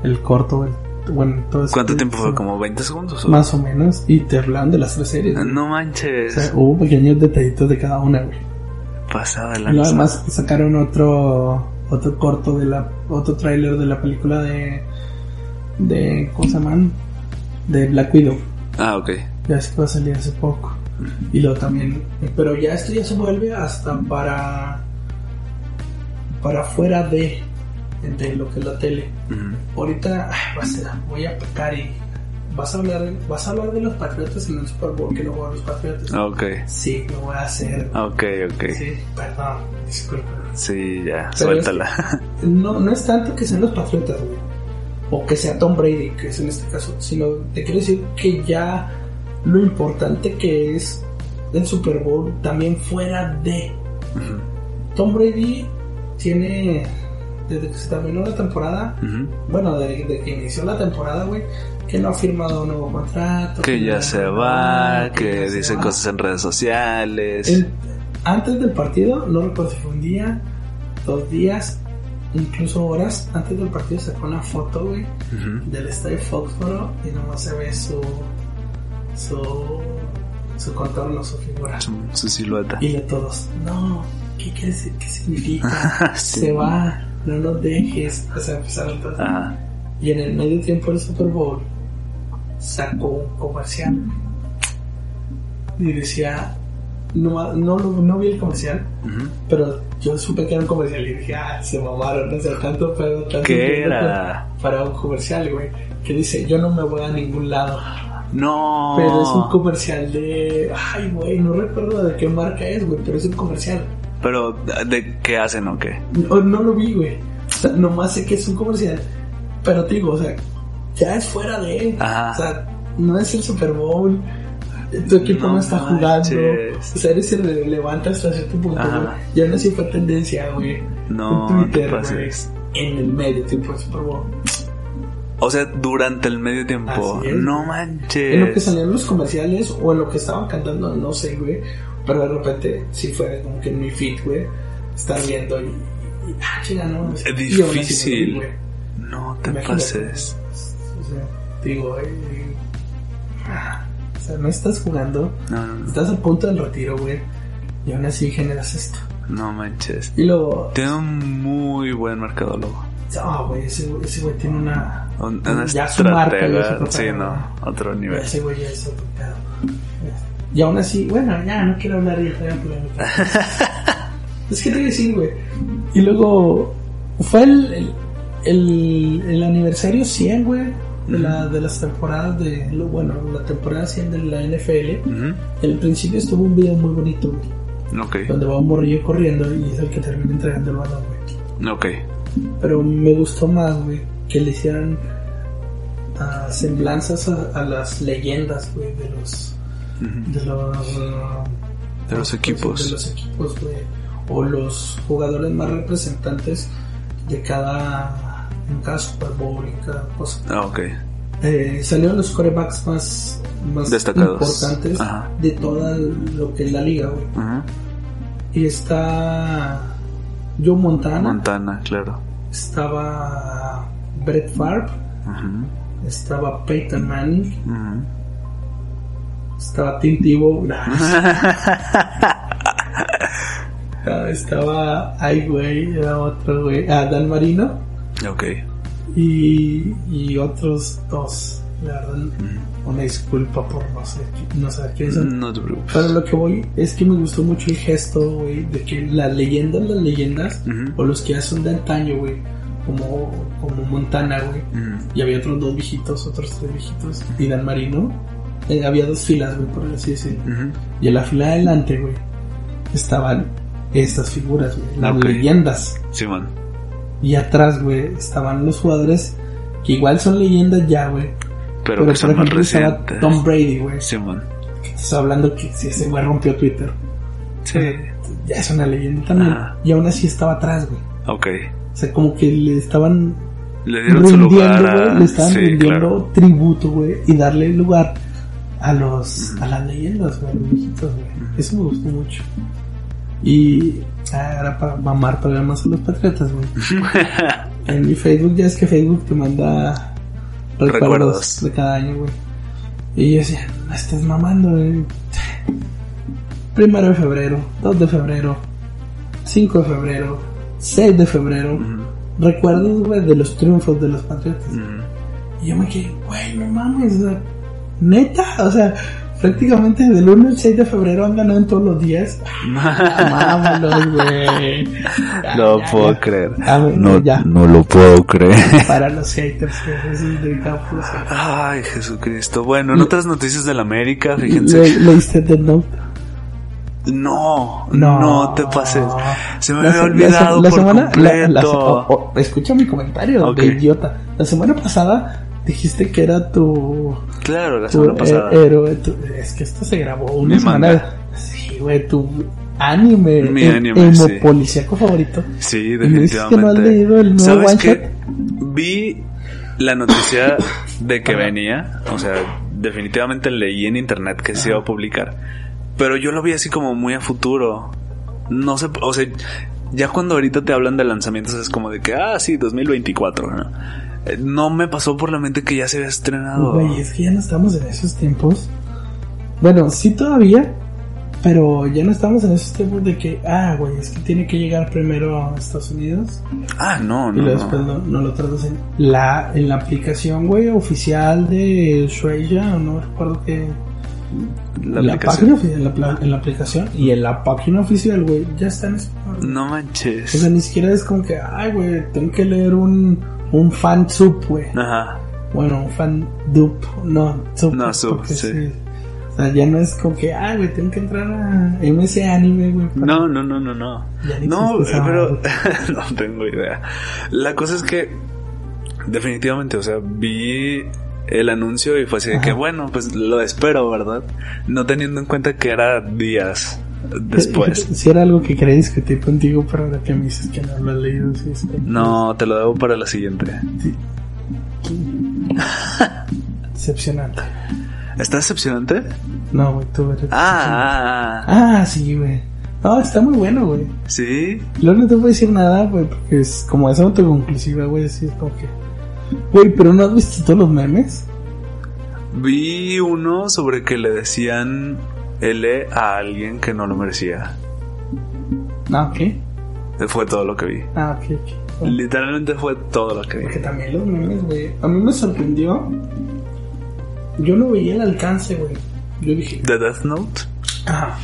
el corto, el- bueno, eso. ¿Cuánto tiempo fue? ¿Como 20 segundos? o? Más o menos. Y te hablan de las tres series. No O manches. sea, hubo pequeños detallitos de cada una, güey. Pasada Y la luego además sacaron otro otro corto de la otro tráiler de la película de de ¿cómo se llaman? de Black Widow. Ah, ok. Ya que va a salir hace poco. Y luego también, pero ya esto ya se vuelve hasta para para fuera de de lo que es la tele. Ahorita ah, vas a- voy a pecar y vas a hablar vas a hablar de los Patriotas en el Super Bowl que no juegan los Patriotas. Ok. Sí, lo voy a hacer. Ok, ok. Sí, perdón, disculpa. Sí, ya. Pero Suéltala. No, no es tanto que sean los Patriotas, güey. O que sea Tom Brady, que es en este caso. Sino te quiero decir que ya lo importante que es el Super Bowl también fuera de. Tom Brady tiene. Desde que se terminó la temporada. Ujú. Bueno, desde de que inició la temporada, güey. Que no ha firmado un nuevo contrato. Que ya no- se va, ya que se dice va. cosas en redes sociales. El- antes del partido, no recuerdo si fue un día, dos días, incluso horas antes del partido sacó una foto, güey, Ujú. del estadio Foxboro y nomás se ve su su su contorno, su figura. Su, su silueta. Y de todos, no, ¿qué, qué, qué significa? Sí. Se va, no nos dejes. O sea, empezaron todos. Ajá. Y en el medio tiempo del Super Bowl sacó un comercial y decía, no, no, no vi el comercial, Ujú. pero yo supe que era un comercial y dije, ah, se mamaron, o sea, tanto pedo, tanto ¿Qué era? Para un comercial, güey, que dice, yo no me voy a ningún lado, No. pero es un comercial de, ay, güey, no recuerdo de qué marca es, güey, pero es un comercial. Pero, ¿de qué hacen o qué? No, no lo vi, güey, o sea, nomás sé que es un comercial, pero te digo, o sea, ya es fuera de él, Ajá. o sea, no es el Super Bowl. Tu equipo no, No está manches. jugando. O sea, eres irrelevante hasta cierto punto, güey. Y aún así fue tendencia, güey. No, en Twitter, te güey. En el medio tiempo del Super Bowl. O sea, durante el medio tiempo. No En manches. lo que salían los comerciales o en lo que estaban cantando, no sé, güey. Pero de repente sí fue como que en mi feed, güey. Estar viendo y. y ah, chinga, no. Es así no difícil. No te Imagínate. pases. O sea, digo, eh, ah, o sea, no estás jugando. No, no, no. Estás a punto del retiro, güey. Y aún así generas esto. No manches. Y luego, Tiene un muy buen mercadólogo. ah, güey, ese ese güey tiene una. Un- Una ya su marca, ya estratega. su propia Sí, no. Otro nivel. Ese güey ya es otro pedo. Y aún así, bueno, ya no quiero hablar ya. Es que te voy a decir, güey. Y luego, fue el, el, el, el aniversario 100, güey, de, la, de las temporadas de. Bueno, la temporada 100 de la NFL. Ujú. Al principio estuvo un video muy bonito, güey. Ok. Donde va un morrillo corriendo y es el que termina entregando el balón, güey. Ok. Pero me gustó más, güey, que le hicieran ah, semblanzas a, a las leyendas, güey, de los. De los. De los equipos. De los equipos. O los jugadores más representantes de cada. En cada Super Bowl, en cada cosa. Ah, ok. Eh, salieron los corebacks más, más Destacados. importantes Ajá. de toda lo que es la liga, güey. Y está Joe Montana, Montana, claro. estaba Brett Favre, estaba Peyton Manning. Estaba Tim Tebow, Ah, estaba, ay güey, era otro güey, ah, Dan Marino. Ok. y, y otros dos, la verdad, una disculpa por no sé, no saber quiénes son. No te preocupes. Pero lo que voy es que me gustó mucho el gesto, güey, de que las leyendas, las leyendas, o los que ya son de antaño, güey, como, como Montana, güey, y había otros dos viejitos, otros tres viejitos, y Dan Marino, eh, había dos filas, güey, por así decirlo. Y en la fila de adelante, güey, estaban estas figuras, güey, las leyendas. Simón. Y atrás, güey, estaban los jugadores que igual son leyendas ya, güey. Pero, que son más estaba recientes. Tom Brady, güey. Simón. Estás hablando que si ese güey rompió Twitter. Sí. Ya es una leyenda también. Y aún así estaba atrás, güey. Ok. O sea, como que le estaban Le dieron su rindiendo, lugar a... güey. Le estaban sí, rindiendo claro. tributo, güey. Y darle lugar a los a las leyendas, güey. a los viejitos, güey. Eso me gustó mucho. Y ah, era para mamar todavía más a los patriotas, güey. En mi Facebook ya es que Facebook te manda recuerdos, Recuerdos. de cada año, güey. Y yo decía, no estás mamando, güey. Primero de febrero, 2 de febrero, 5 de febrero, 6 de febrero. Recuerdos, güey, de los triunfos de los patriotas. Y yo me quedé, güey, no mames, neta, o sea, prácticamente del 1 al 6 de febrero han ganado en todos los días. Mámonos, güey. No ya, puedo ya. creer. Ah, bueno, no, ya. no lo puedo creer. Para los haters, es de campo. o sea. Ay, Jesucristo. Bueno, en otras noticias de la América, fíjense. Le- ¿Leíste The Note? No, No. no, te pases. Se me La había olvidado la, la por semana, completo. la- la se- oh, oh, escucha mi comentario Ok. de idiota. La semana pasada dijiste que era tu, Claro, la semana he- pasada. héroe. tu- es que esto se grabó una Mi semana. manga. Sí, güey, tu anime, Mi el, anime, emo sí. policíaco favorito. Sí, definitivamente. que no has leído el nuevo ¿Sabes one qué? Vi la noticia de que venía, o sea, definitivamente leí en internet que se iba a publicar, pero yo lo vi así como muy a futuro. No sé, o sea, ya cuando ahorita te hablan de lanzamientos es como de que, ah, sí, 2024, ¿no? No me pasó por la mente que ya se había estrenado. Güey, es que ya no estamos en esos tiempos. Bueno, sí todavía, pero ya no estamos en esos tiempos de que, ah, güey, es que tiene que llegar primero a Estados Unidos Ah, no, y no. luego después no. no, no lo traducen. La, en la aplicación, güey, oficial de Shueisha, no recuerdo qué. La La, página oficial, en la, pla- en la aplicación y en la página oficial, güey, ya está en español. No O manches. sea, ni siquiera es como que, ay, güey, tengo que leer un, un fan sub, güey. Ajá. Bueno, un fan dup, no, sub. No, sub, sí. O sea, ya no es como que, ah, güey, tengo que entrar a MS Anime, güey. para- No, no, no, no, no. No, pero no tengo idea. La cosa es que definitivamente, o sea, vi el anuncio y fue así de que bueno, pues lo espero, ¿verdad? No teniendo en cuenta que era días después. Si era algo que quería discutir contigo, pero ahora que me dices que no lo has leído, sí, está- No, te lo debo para la siguiente. Sí. Decepcionante. ¿Está decepcionante? No, güey, tú eres. Ah, ah, ah. Ah, sí, güey. No, está muy bueno, güey. sí. Luego no te puedo decir nada, güey, porque es como es autoconclusiva, güey, así es como que... Güey, pero ¿no has visto todos los memes? Vi uno sobre que le decían L a alguien que no lo merecía. Ah, ¿qué? Fue todo lo que vi. Ah, ok. Bueno, Literalmente fue todo lo que vi. Porque también los memes, güey. A mí me sorprendió. Yo no veía el alcance, güey. Yo dije, ¿The Death Note? ajá.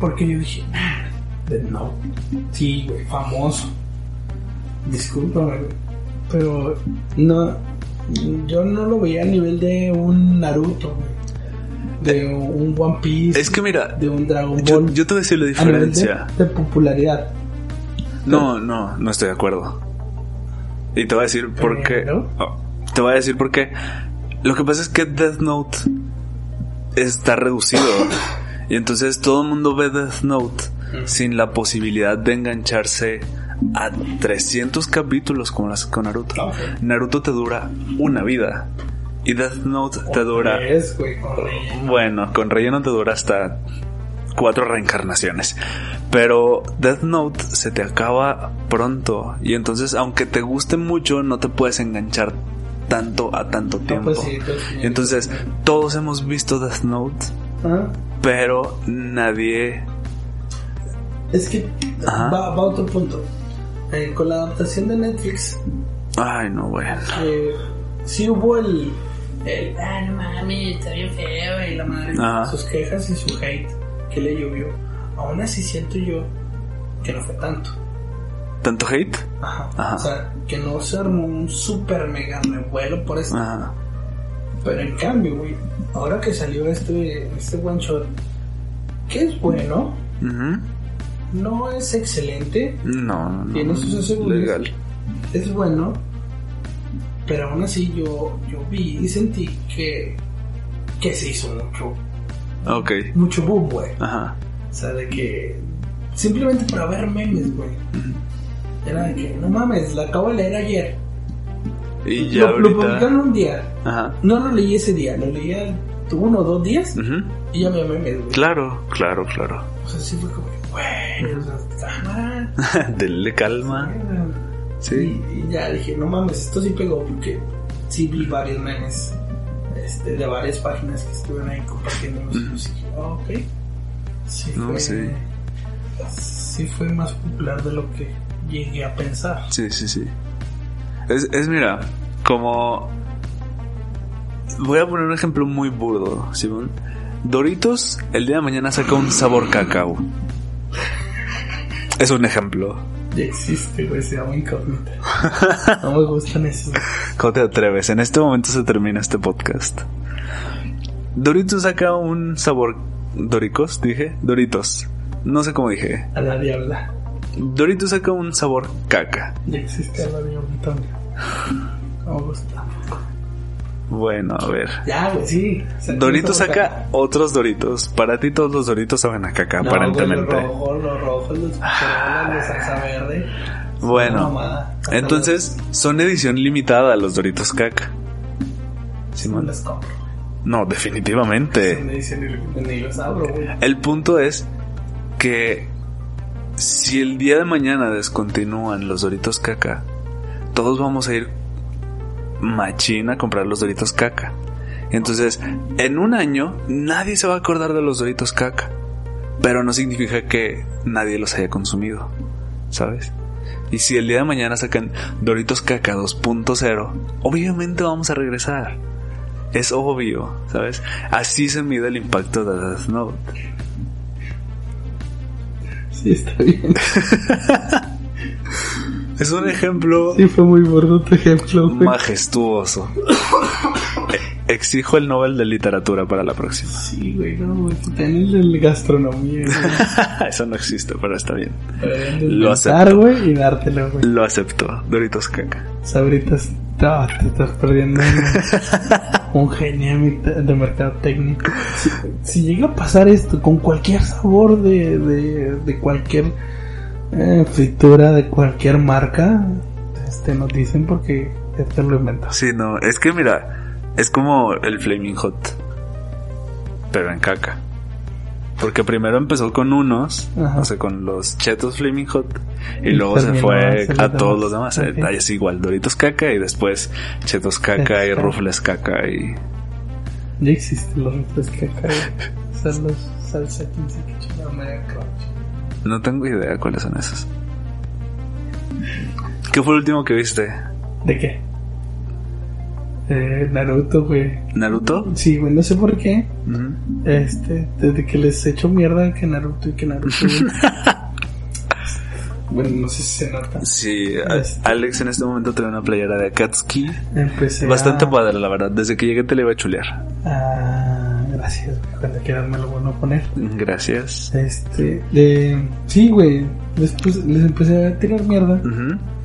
Porque yo dije, ah, de no. Sí, güey, famoso. Discúlpame, güey. Pero no. Yo no lo veía a nivel de un Naruto, güey. De un One Piece. Es que mira, de un Dragon Ball. yo te voy a decir la de, diferencia. de popularidad. No, no, no estoy de acuerdo. Y te voy a decir por qué. Oh, te voy a decir por qué. Lo que pasa es que Death Note está reducido. Y entonces todo el mundo ve Death Note sin la posibilidad de engancharse a 300 capítulos como las con Naruto. Naruto te dura una vida. Y Death Note te dura Es, güey, con relleno. bueno, con relleno te dura hasta cuatro reencarnaciones. Pero Death Note se te acaba pronto. Y entonces, aunque te guste mucho, no te puedes enganchar tanto a tanto Ah, tiempo. pues sí, pues sí. Y entonces, todos hemos visto Death Note, Ajá. pero nadie. Es que va a otro punto. Eh, con la adaptación de Netflix, Ay, no, bueno. eh, sí hubo el, el. Ah, no mames, está bien feo. Y la madre. Ajá. Sus quejas y su hate que le llovió. Aún así siento yo que no fue tanto. ¿Tanto hate? Ajá. Ajá. O sea, que no se armó un super mega revuelo por esto. Ajá. Pero en cambio, güey, ahora que salió este, este one shot, que es bueno, no es excelente, No, no, no. tiene sus asegúnes, Legal. es bueno, pero aún así yo, yo vi y sentí que, que se hizo mucho, Ok. mucho boom, güey. Ajá. O sea, de que simplemente para ver memes, güey. Era de que, no mames, la acabo de leer ayer. Y ya Lo, lo publicaron un día. Ajá. No lo leí ese día, lo leía uno o dos días y ya me memes, güey. Claro, claro, claro. O sea, sí fue como, güey, o sea, cámara. Denle calma. Sí. Y, y ya dije, no mames, esto sí pegó porque sí vi varios memes este, de varias páginas que estuvieron ahí compartiendo los y dije, ah, ok. Sí No, fue, sí. sí fue más popular de lo que llegué a pensar. Sí, sí, sí. Es, es mira, como... Voy a poner un ejemplo muy burdo, Simón. Doritos el día de mañana saca un sabor cacao. Es un ejemplo. Ya existe, güey, se llama incógnita. No me gustan esos. ¿Cómo te atreves? En este momento se termina este podcast. Doritos saca un sabor... ¿Doricos? Dije. Doritos. No sé cómo dije. A la diabla. Doritos saca un sabor caca. Ya existe a la diablita. No me gusta. Bueno, a ver. Ya, güey, sí. Doritos saca otros Doritos. Para ti todos los Doritos saben a caca, No, aparentemente. Los rojos, los rojos, los chicharolas, los salsa verde. Bueno, mamada. Entonces son edición limitada los Doritos caca. Simón. Compro. No, definitivamente. Me dicen ni, ni los abro, güey. El punto es que si el día de mañana descontinúan los Doritos caca, todos vamos a ir machín a comprar los Doritos caca. Entonces, en un año nadie se va a acordar de los Doritos caca, pero no significa que nadie los haya consumido, ¿sabes? Y si el día de mañana sacan Doritos caca 2.0, obviamente vamos a regresar. Es obvio, ¿sabes? Así se mide el impacto de Death Note. Sí, está bien. Es un ejemplo Sí, fue muy gordo tu ejemplo, güey. majestuoso. Exijo el Nobel de Literatura para la próxima. Sí, güey, no, güey. El gastronomía, güey. Eso no existe, pero está bien. De Lo acepto. güey, y dártelo, güey. Lo acepto. Doritos caca. Sabritas, no, te estás perdiendo un, un genio de de mercado técnico. Si, si llega a pasar esto con cualquier sabor de, de, de cualquier eh, fritura de cualquier marca, este, nos dicen porque este lo inventas. Sí, no, es que mira, es como el Flaming Hot, pero en caca. Porque primero empezó con unos, Ajá. o sea, con los chetos Flaming Hot, y Y luego se fue a todos los demás. ahí Es igual, Doritos caca y después chetos caca y caca. rufles caca y... Ya existen los que acá son los salsa 15 que chingada crunch. No tengo idea cuáles son esos. ¿Qué fue el último que viste? ¿De qué? Eh, Naruto, güey. ¿Naruto? Sí, güey, no sé por qué. Este, desde que les echo mierda que Naruto y que Naruto. bueno, no sé si se nota. Sí, Este. Alex en este momento trae una playera de Akatsuki. Empecé Bastante a... padre, la verdad. Desde que llegué te la iba a chulear. Ah, gracias, güey. Cuando quieras me lo vuelvo a poner. Gracias. Este, de... Sí, güey. Después les empecé a tirar mierda.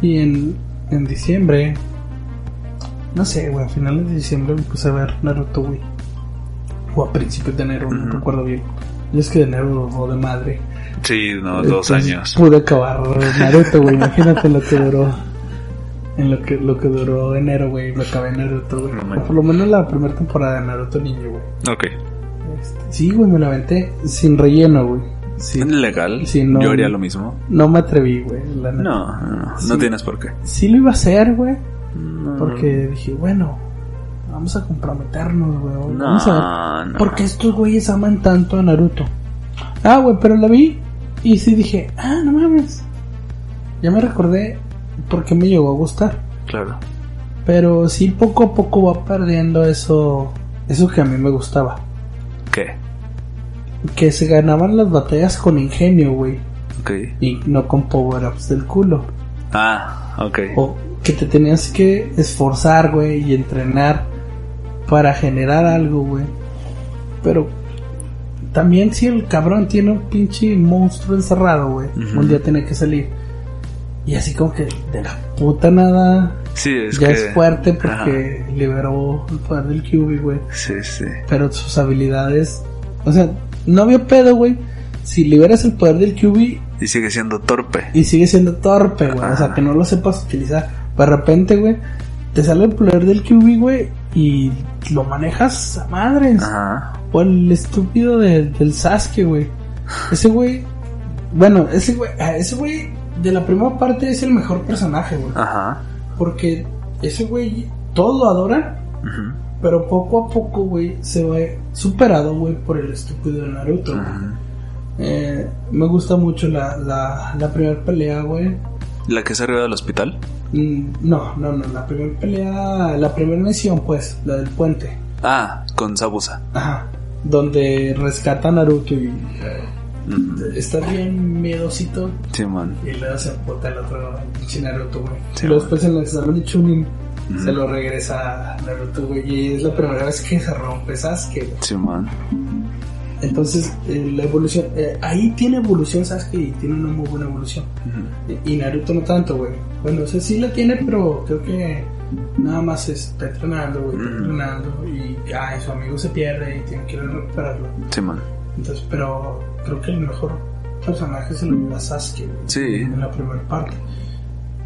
Y en, en diciembre, no sé, güey, a finales de diciembre me puse a ver Naruto, güey. O a principios de enero, no Ujú. recuerdo bien. Yo es que de enero o de madre. Sí, no, dos Entonces, años. Pude acabar Naruto, güey. Imagínate lo que duró. En lo que, lo que duró enero, güey. Me acabé Naruto, güey. No Por lo menos la primera temporada de Naruto Niño, güey. Ok. Este, sí, güey, me la aventé sin relleno, güey. Sí. Legal. No. Yo haría lo mismo. No me atreví, güey. No, no, no, Sí. no tienes por qué. Sí lo iba a hacer, güey. No. Porque dije, bueno, vamos a comprometernos, güey. No, Vamos a ver. Porque estos güeyes aman tanto a Naruto. Ah, güey, pero la vi y sí dije, ah, no mames. Ya me recordé porque me llegó a gustar. Claro. Pero sí poco a poco va perdiendo eso, eso que a mí me gustaba. ¿Qué? Que se ganaban las batallas con ingenio, güey. Ok. Y no con power-ups del culo. Ah, ok. O que te tenías que esforzar, güey, y entrenar para generar algo, güey. Pero también si el cabrón tiene un pinche monstruo encerrado, güey, un día tiene que salir. Y así como que de la puta nada. Sí, es ya que... es fuerte porque liberó el poder del QB, güey. Sí, sí. Pero sus habilidades. O sea, no había pedo, güey. Si liberas el poder del QB Y sigue siendo torpe. y sigue siendo torpe, güey. O sea, que no lo sepas utilizar. De repente, güey, te sale el poder del QB, güey, y lo manejas a madres. Ajá. O el estúpido de- del Sasuke, güey. Ese güey. Bueno, ese güey. Ese güey de la primera parte es el mejor personaje, güey. Ajá. Porque ese güey. Todos lo adoran. Ujú. Pero poco a poco, güey, se va superado, güey, por el estúpido de Naruto. güey. Ujú. Eh, me gusta mucho la, la, la primera pelea, güey. ¿La que es arriba del hospital? Mm, No, no, no, la primera pelea, la primera misión, pues, la del puente. Ah, con Sabusa. Ajá. Donde rescata a Naruto y Está bien miedosito. Simón. Y luego se puta el otro pinche Naruto, güey. Sí, y luego después en el examen de Chunin se lo regresa a Naruto, güey. Y es la primera vez que se rompe Sasuke, güey. Simón. Entonces, eh, la evolución, eh, ahí tiene evolución Sasuke y tiene una muy buena evolución. Y, y Naruto no tanto, güey. Bueno, o sea, sí la tiene, pero creo que nada más está entrenando, güey, está entrenando. Y ay, su amigo se pierde y tiene que ir a recuperarlo. Simón. Entonces, pero creo que el mejor personaje se lo lleva Sasuke, Sí. en la primera parte.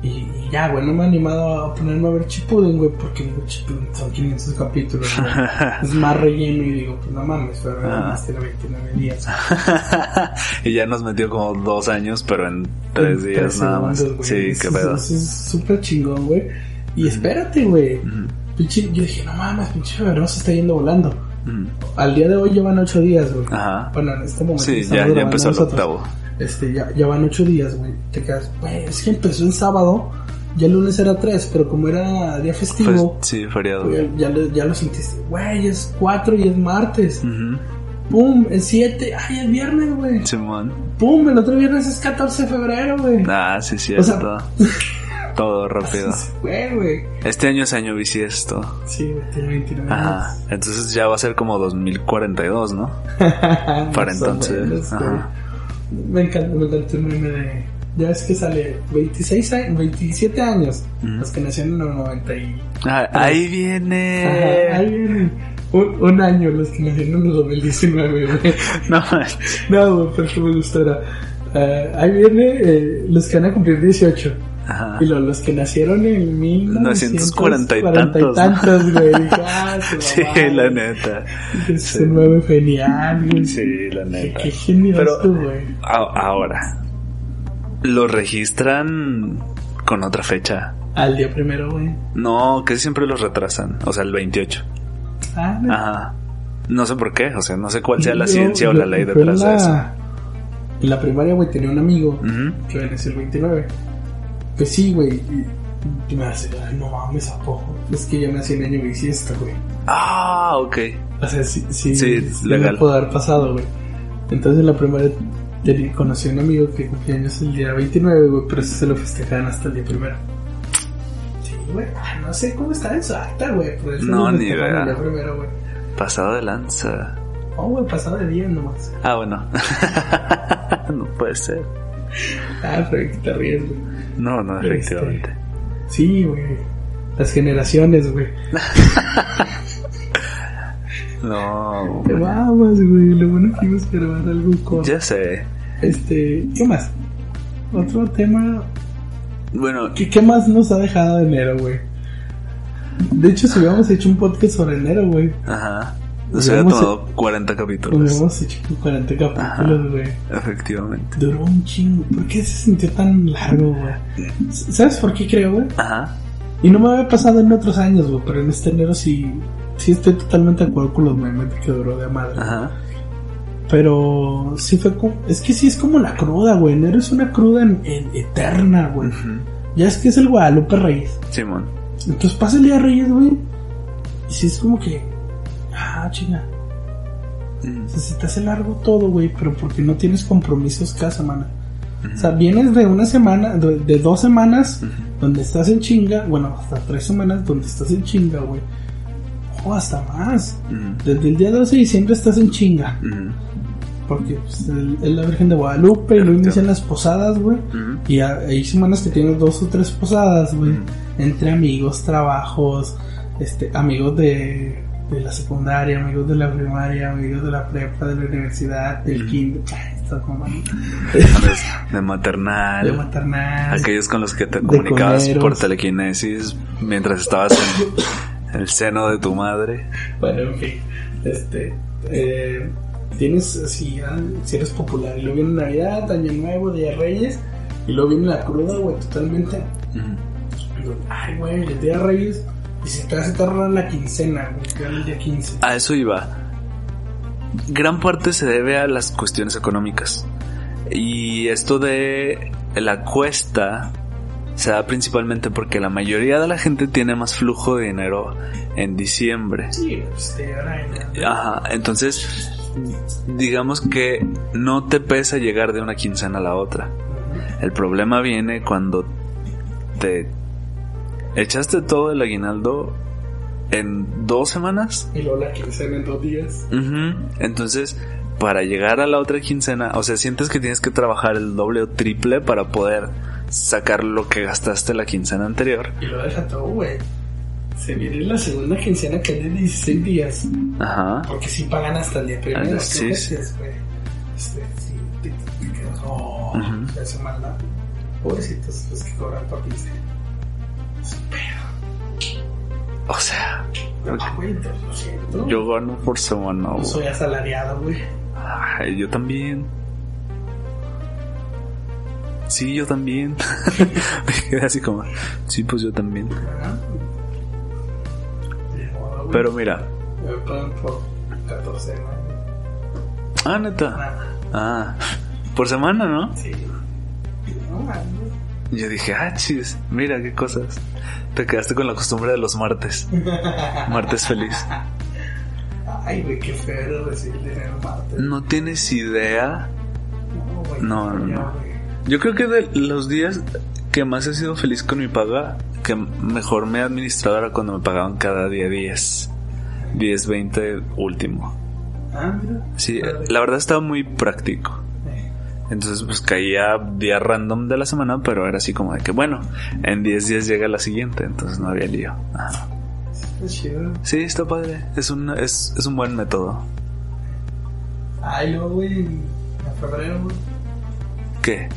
Y, y ya, güey, no me he animado a ponerme a ver Shippuden, güey, porque digo, Shippuden son 500 capítulos, güey. es más relleno y digo, pues no mames, pero Ah. además tiene 29 días. y ya nos metió como dos años, pero en tres En días tres nada más. segundos. Sí, qué pedo. Eso es súper chingón, güey. Y espérate, güey. Pinche- yo dije, no mames, pinche febrero se está yendo volando. Ujú. Al día de hoy ya van ocho días, güey. Ajá. Bueno, en este momento. Sí, ya, ya empezó el octavo. Este, ya, ya van ocho días, güey. Te quedas, güey, es que empezó en sábado, ya el lunes era tres, pero como era día Pues, festivo, sí, feriado. güey, ya, lo- ya lo sentiste. Güey, es cuatro y es martes. Ujú. Pum, es siete, ay, es viernes, güey. Simón. Pum, el otro viernes es 14 de febrero, güey. Ah, sí, sí, O sea- todo. todo rápido. Güey. Este año es año bisiesto. Sí, tiene 29 Ajá. años. Entonces ya va a ser como 2042, ¿no? Para entonces. menos. Ajá. Me encanta, me encanta el meme de. Ya es que sale 26 años, 27 años. Ujú. Los que nacieron en el 90 y. Ah, ahí Ajá, viene. ahí vienen. Un, un año los que nacieron en el 2019, güey. No. No, pero me gustó era. eh, ahí viene eh, los que van a cumplir 18. Ajá. Y lo- los que nacieron en 1940 y 1940 tantos, ¿no? tantos, güey. Dije, ah, Sí, la neta. Es un nuevo genial, güey. Sí, la Qué, neta. qué genial Pero- tú, güey. A- ahora, lo registran con otra fecha. Al día primero, güey. No, que siempre los retrasan. O sea, el 28. Ah, no. Ajá. No sé por qué. O sea, no sé cuál sea la Yo- ciencia o la ley detrás en de eso. la- En la primaria, güey, tenía un amigo Ujú. que nació el 29. Pues sí, güey. Y, me hace, ay, no mames, ¿a poco? Es que yo nací en año bisiesto, güey. Ah, ok. O sea, sí, sí, Sí, sí legal. me pudo haber pasado, güey. Entonces en la primaria teni- conocí a un amigo que cumplía años el día 29, güey, pero eso se lo festejaban hasta el día primero. Sí, güey. Ah, no sé cómo está eso acta, güey. pero eso No, ni idea. El día primero, güey. Pasado de lanza. Oh, güey, pasado de día nomás. Ah, bueno. no puede ser. Ah, te ríes, güey. No, no, Este, efectivamente. Sí, güey. Las generaciones, güey. No. Te vamos, güey. Lo bueno que ibas a grabar algo con. Ya sé. Este, ¿qué más? Otro tema. Bueno, ¿Qué, qué más nos ha dejado de enero, güey? De hecho, si hubiéramos hecho un podcast sobre enero, güey. ajá. Nos Se había hubiéramos- tomado 40 capítulos. Hecho 40 capítulos, güey. Efectivamente. Duró un chingo. ¿Por qué se sintió tan largo, güey? ¿Sabes por qué creo, güey? Ajá. Y no me había pasado en otros años, güey, pero en este enero sí, sí estoy totalmente de acuerdo con los memes que duró de madre. Ajá. Pero sí fue como, es que sí es como la cruda, güey. Enero es una cruda en- en- eterna, güey. Ya es que es el Guadalupe Reyes. Simón. Entonces pasa el día de Reyes, güey. Y sí es como que, ah, chinga. Mm. O sea, se te hace largo todo, güey, pero porque no tienes compromisos cada semana. O sea, vienes de una semana, de, de dos semanas donde estás en chinga, bueno, hasta tres semanas donde estás en chinga, güey. O hasta más. Desde el día 12 de diciembre estás en chinga. Porque pues, es la Virgen de Guadalupe y luego inician las posadas, güey. Y hay semanas que tienes dos o tres posadas, güey. Entre amigos, trabajos, este, amigos de, de la secundaria, amigos de la primaria, amigos de la prepa, de la universidad, del Ujú. kinder. Estás mamando. De maternal. De maternal. Aquellos con los que te comunicabas por telequinesis mientras estabas en el seno de tu madre. Bueno, en fin. Este, eh, tienes, si, ah, si eres popular, y luego viene Navidad, Año Nuevo, Día de Reyes, y luego viene la cruda, güey, totalmente. Digo, Ay, güey, el Día de Reyes, y si te hace la quincena, güey, que era el día 15. A eso iba. Gran parte se debe a las cuestiones económicas. Y esto de la cuesta se da principalmente porque la mayoría de la gente tiene más flujo de dinero en diciembre. Sí, este, ahora en- Ajá, entonces digamos que no te pesa llegar de una quincena a la otra. El problema viene cuando te echaste todo el aguinaldo en dos semanas. Y luego la quincena en dos días. Ujú, Entonces, para llegar a la otra quincena, o sea, sientes que tienes que trabajar el doble o triple para poder sacar lo que gastaste la quincena anterior. Y lo deja todo, güey. Se viene la segunda quincena que es de 16 días. Ajá. Porque si pagan hasta el día primero. Ah, sí, sí. güey. Este, sí, te, te quedas, oh. O sea, Ah, güey, lo yo gano por semana. Güey. soy asalariado, güey. Ay, yo también. Sí, yo también. Me quedé así como, sí, pues yo también. Pero mira, Me pagan por 14, ¿no? ah, neta. Ah, por semana, ¿no? Sí. No, Yo dije, ah, chis, mira qué cosas. Te quedaste con la costumbre de los martes. Martes feliz. Ay, güey, qué feo recibir dinero martes. No tienes idea. No, güey. No, no, no. Yo creo que de los días que más he sido feliz con mi paga, que mejor me he administrado era cuando me pagaban cada día 10. 10, 20 último. Ah, mira. Sí, la verdad estaba muy práctico. Entonces pues caía día random de la semana, pero era así como de que bueno, en 10 días llega la siguiente, entonces no había lío. Ajá. Está chido. Sí, está padre. Es un, es, es un buen método. Ay, luego, güey, en febrero, güey. ¿Qué?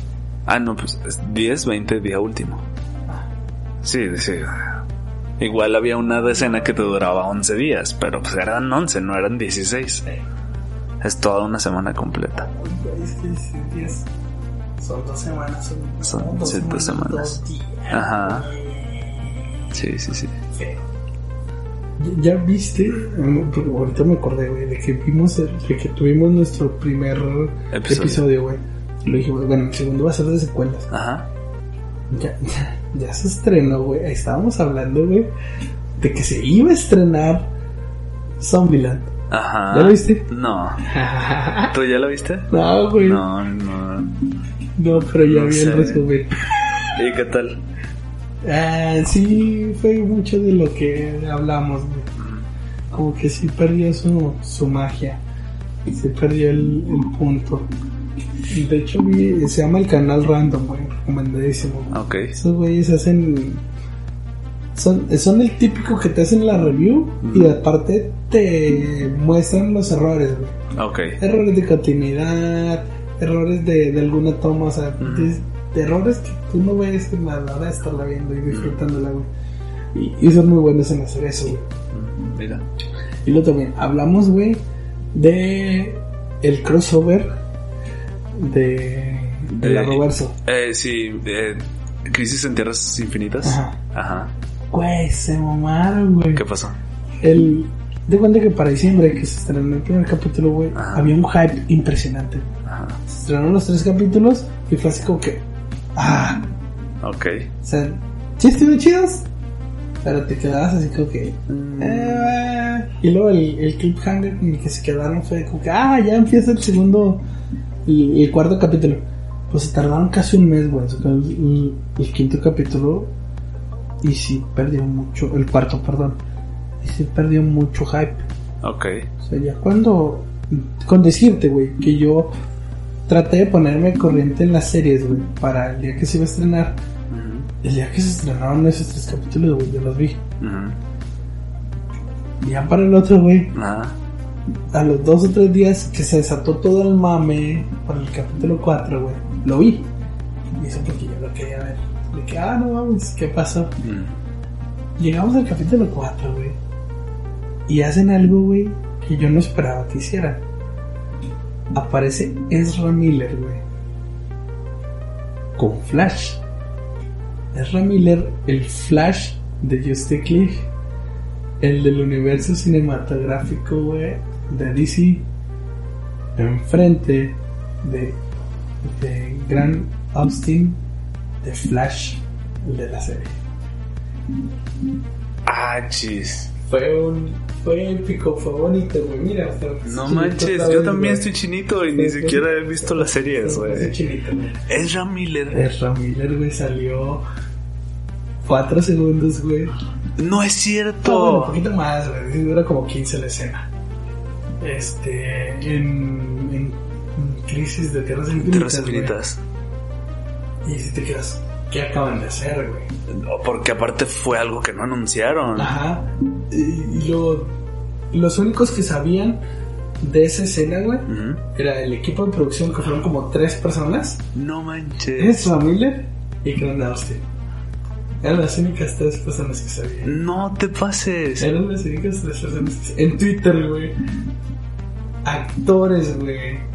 Ah, no, pues es 10, 20 día último. Sí, sí. Igual había una decena que te duraba 11 días, pero pues eran 11, no eran 16. Es toda una semana completa. Uy, güey, es que 16 días. Son dos semanas. Son, Son dos siete semanas. Dos. Ajá. Sí, sí, sí. ¿Ya viste? Mm, Ahorita me acordé, güey, de que vimos, el- de que tuvimos nuestro primer Episodio. episodio, güey. Lo dije, bueno, el segundo va a ser de secuelas. Ajá. Ya, ya, ya se estrenó, güey. Estábamos hablando, güey, de que se iba a estrenar Zombieland. Ajá. ¿Ya lo viste? No. ¿Tú ya lo viste? no, güey. No. No, no. pero ya No vi sé. el resumen. ¿Y qué tal? Ah, sí, fue mucho de lo que hablamos, güey. Como que sí perdió su, su magia. Se perdió el, el punto. De hecho, se llama el canal Random, güey. Recomendadísimo. Ok. Esos güeyes hacen. Son, son el típico que te hacen la review y aparte te muestran los errores, güey. Ok. Errores de continuidad, errores de, de alguna toma, o sea, de, de errores que tú no ves a la hora de estarla viendo y disfrutándola, güey. Y, y son muy buenos en hacer eso, güey. Mira. Y luego también hablamos, güey, de el crossover de, de la Eh, Roverso. Eh, sí, eh, Crisis en Tierras Infinitas. Ajá. Ajá. Güey, se mamaron, güey. ¿Qué pasó? El, de cuenta que para diciembre, que se estrenó el primer capítulo, güey, Ajá. había un hype impresionante. Ajá. Se estrenaron los tres capítulos y fue así como que, ah, Ok. o sea, sí estuvieron chidos, pero te quedabas así como que, eh, y luego el, el cliffhanger en el que se quedaron fue como que, ah, ya empieza el segundo, y el, cuarto capítulo. Pues se tardaron casi un mes, güey, el, el- el quinto capítulo y sí perdió mucho, el cuarto, perdón, y sí perdió mucho hype. Ok. O sea, ya cuando con decirte, güey, que yo traté de ponerme corriente en las series, güey, para el día que se iba a estrenar. El día que se estrenaron esos tres capítulos, güey, yo los vi. Y ya para el otro, güey, Ah, a los dos o tres días que se desató todo el mame por el capítulo 4, güey, lo vi. Y eso porque yo lo quería ver. De que, ah, no mames, ¿qué pasó? Llegamos al capítulo 4, güey. Y hacen algo, güey, que yo no esperaba que hicieran. Aparece Ezra Miller, güey. Con Flash. Ezra Miller, el Flash de Justice League. El del universo cinematográfico, güey, de DC. Enfrente de, de Grant Austin, de Flash, el de la serie. Ah, chis. Fue un. Fue épico, fue bonito, güey. Mira, No manches, yo también estoy chinito y ni siquiera he visto las series, Estoy güey. chinito, güey. Ezra Miller. Ezra Miller, güey, salió. Cuatro segundos, güey. No es No, bueno, un cierto. poquito más, güey. Dura como 15 la escena. Este. En. En, Crisis de Tierras Infinitas. Tierras güey. Y si te quedas. ¿Qué acaban de hacer, güey? No, Porque aparte fue algo que no anunciaron. Ajá. Y, lo, los únicos que sabían de esa escena, güey, era el equipo de producción que fueron como tres personas. No manches. Ezra Miller y Grant Austin. Eran las únicas tres personas que sabían. No te pases. Eran las únicas tres personas que sabían. En Twitter, güey. Actores, güey.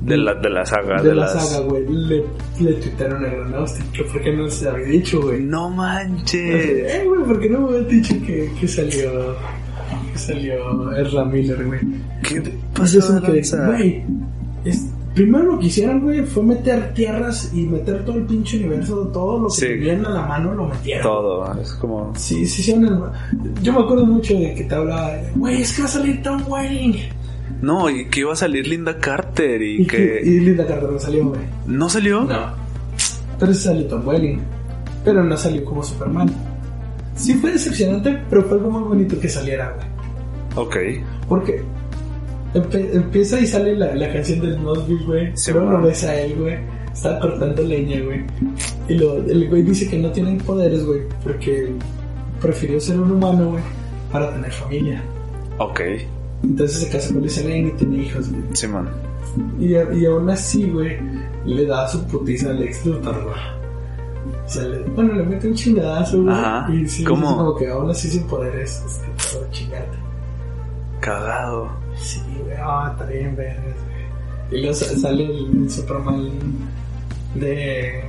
De la, de la saga. De, De, la las... saga, güey. Le, le tuitaron a Grant Austin. Que por qué no se había dicho, güey. No manches. Eh, güey, ¿por qué no me habías dicho que, que salió. Que salió Ezra Miller, güey? ¿Qué pasó eso que, güey, es- primero lo que hicieron, güey, fue meter tierras y meter todo el pinche universo, todo lo que Sí. tenían a la mano lo metieron. Todo. Es como. Sí, sí, sí. Yo me acuerdo mucho de que te hablaba, güey, es que va a salir Tom Welling. No, y que iba a salir Linda Carter y, Y, que, y Linda Carter no salió, güey. ¿No salió? No. Pero sí salió Tom Welling. Pero no salió como Superman. Sí fue decepcionante, pero fue algo muy bonito que saliera, güey. Ok. Porque empe- empieza y sale la, la canción del Nosby, güey. Sí, bueno. lo ves a él, güey. Está cortando leña, güey. Y lo, el güey dice que no tienen poderes, güey. Porque prefirió ser un humano, güey. Para tener familia. Ok. Entonces se casa con Lisa Lane y tiene hijos, güey. Simón. Y, y aún así, güey, le da su putiza al ex Luthor, güey. O sea, le- bueno, le mete un chingadazo, güey. Ajá. Y sí, ¿Cómo? como que aún así sin poderes, es que puedo chingarte. Cagado. Sí, güey, ah, está bien, vergas, güey. Y luego sa- sale el, el Superman de,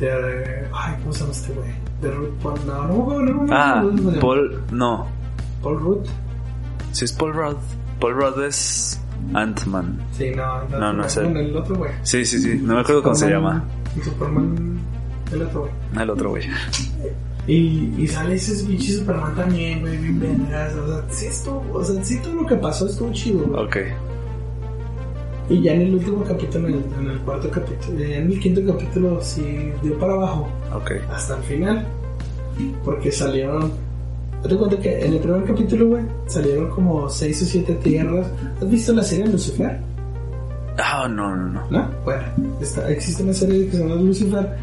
de, de- Ay, ¿cómo se llama este güey? De Ruth Paul. No, no, no, no, no. Ah, no, no, no. Paul. No. Paul Ruth. Si es Paul Rudd. Paul Rudd es Ant-Man. Sí, no, No, no es él. Bueno, el otro güey. Sí, sí, sí. No me acuerdo cómo se llama. Superman. El otro güey. El otro güey. Y, y sale ese pinche Superman también, güey, bien vergas. O sea, sí estuvo, o sea, sí todo lo que pasó estuvo chido, güey. Ok. Y ya en el último capítulo, en el, en el cuarto capítulo, ya en el quinto capítulo, sí dio para abajo. Ok. hasta el final. Porque salieron. Te cuenta que en el primer capítulo, güey, salieron como 6 o 7 tierras. ¿Has visto la serie Lucifer? Ah, no, no, no. ¿No? Bueno, está, existe una serie que se llama Lucifer.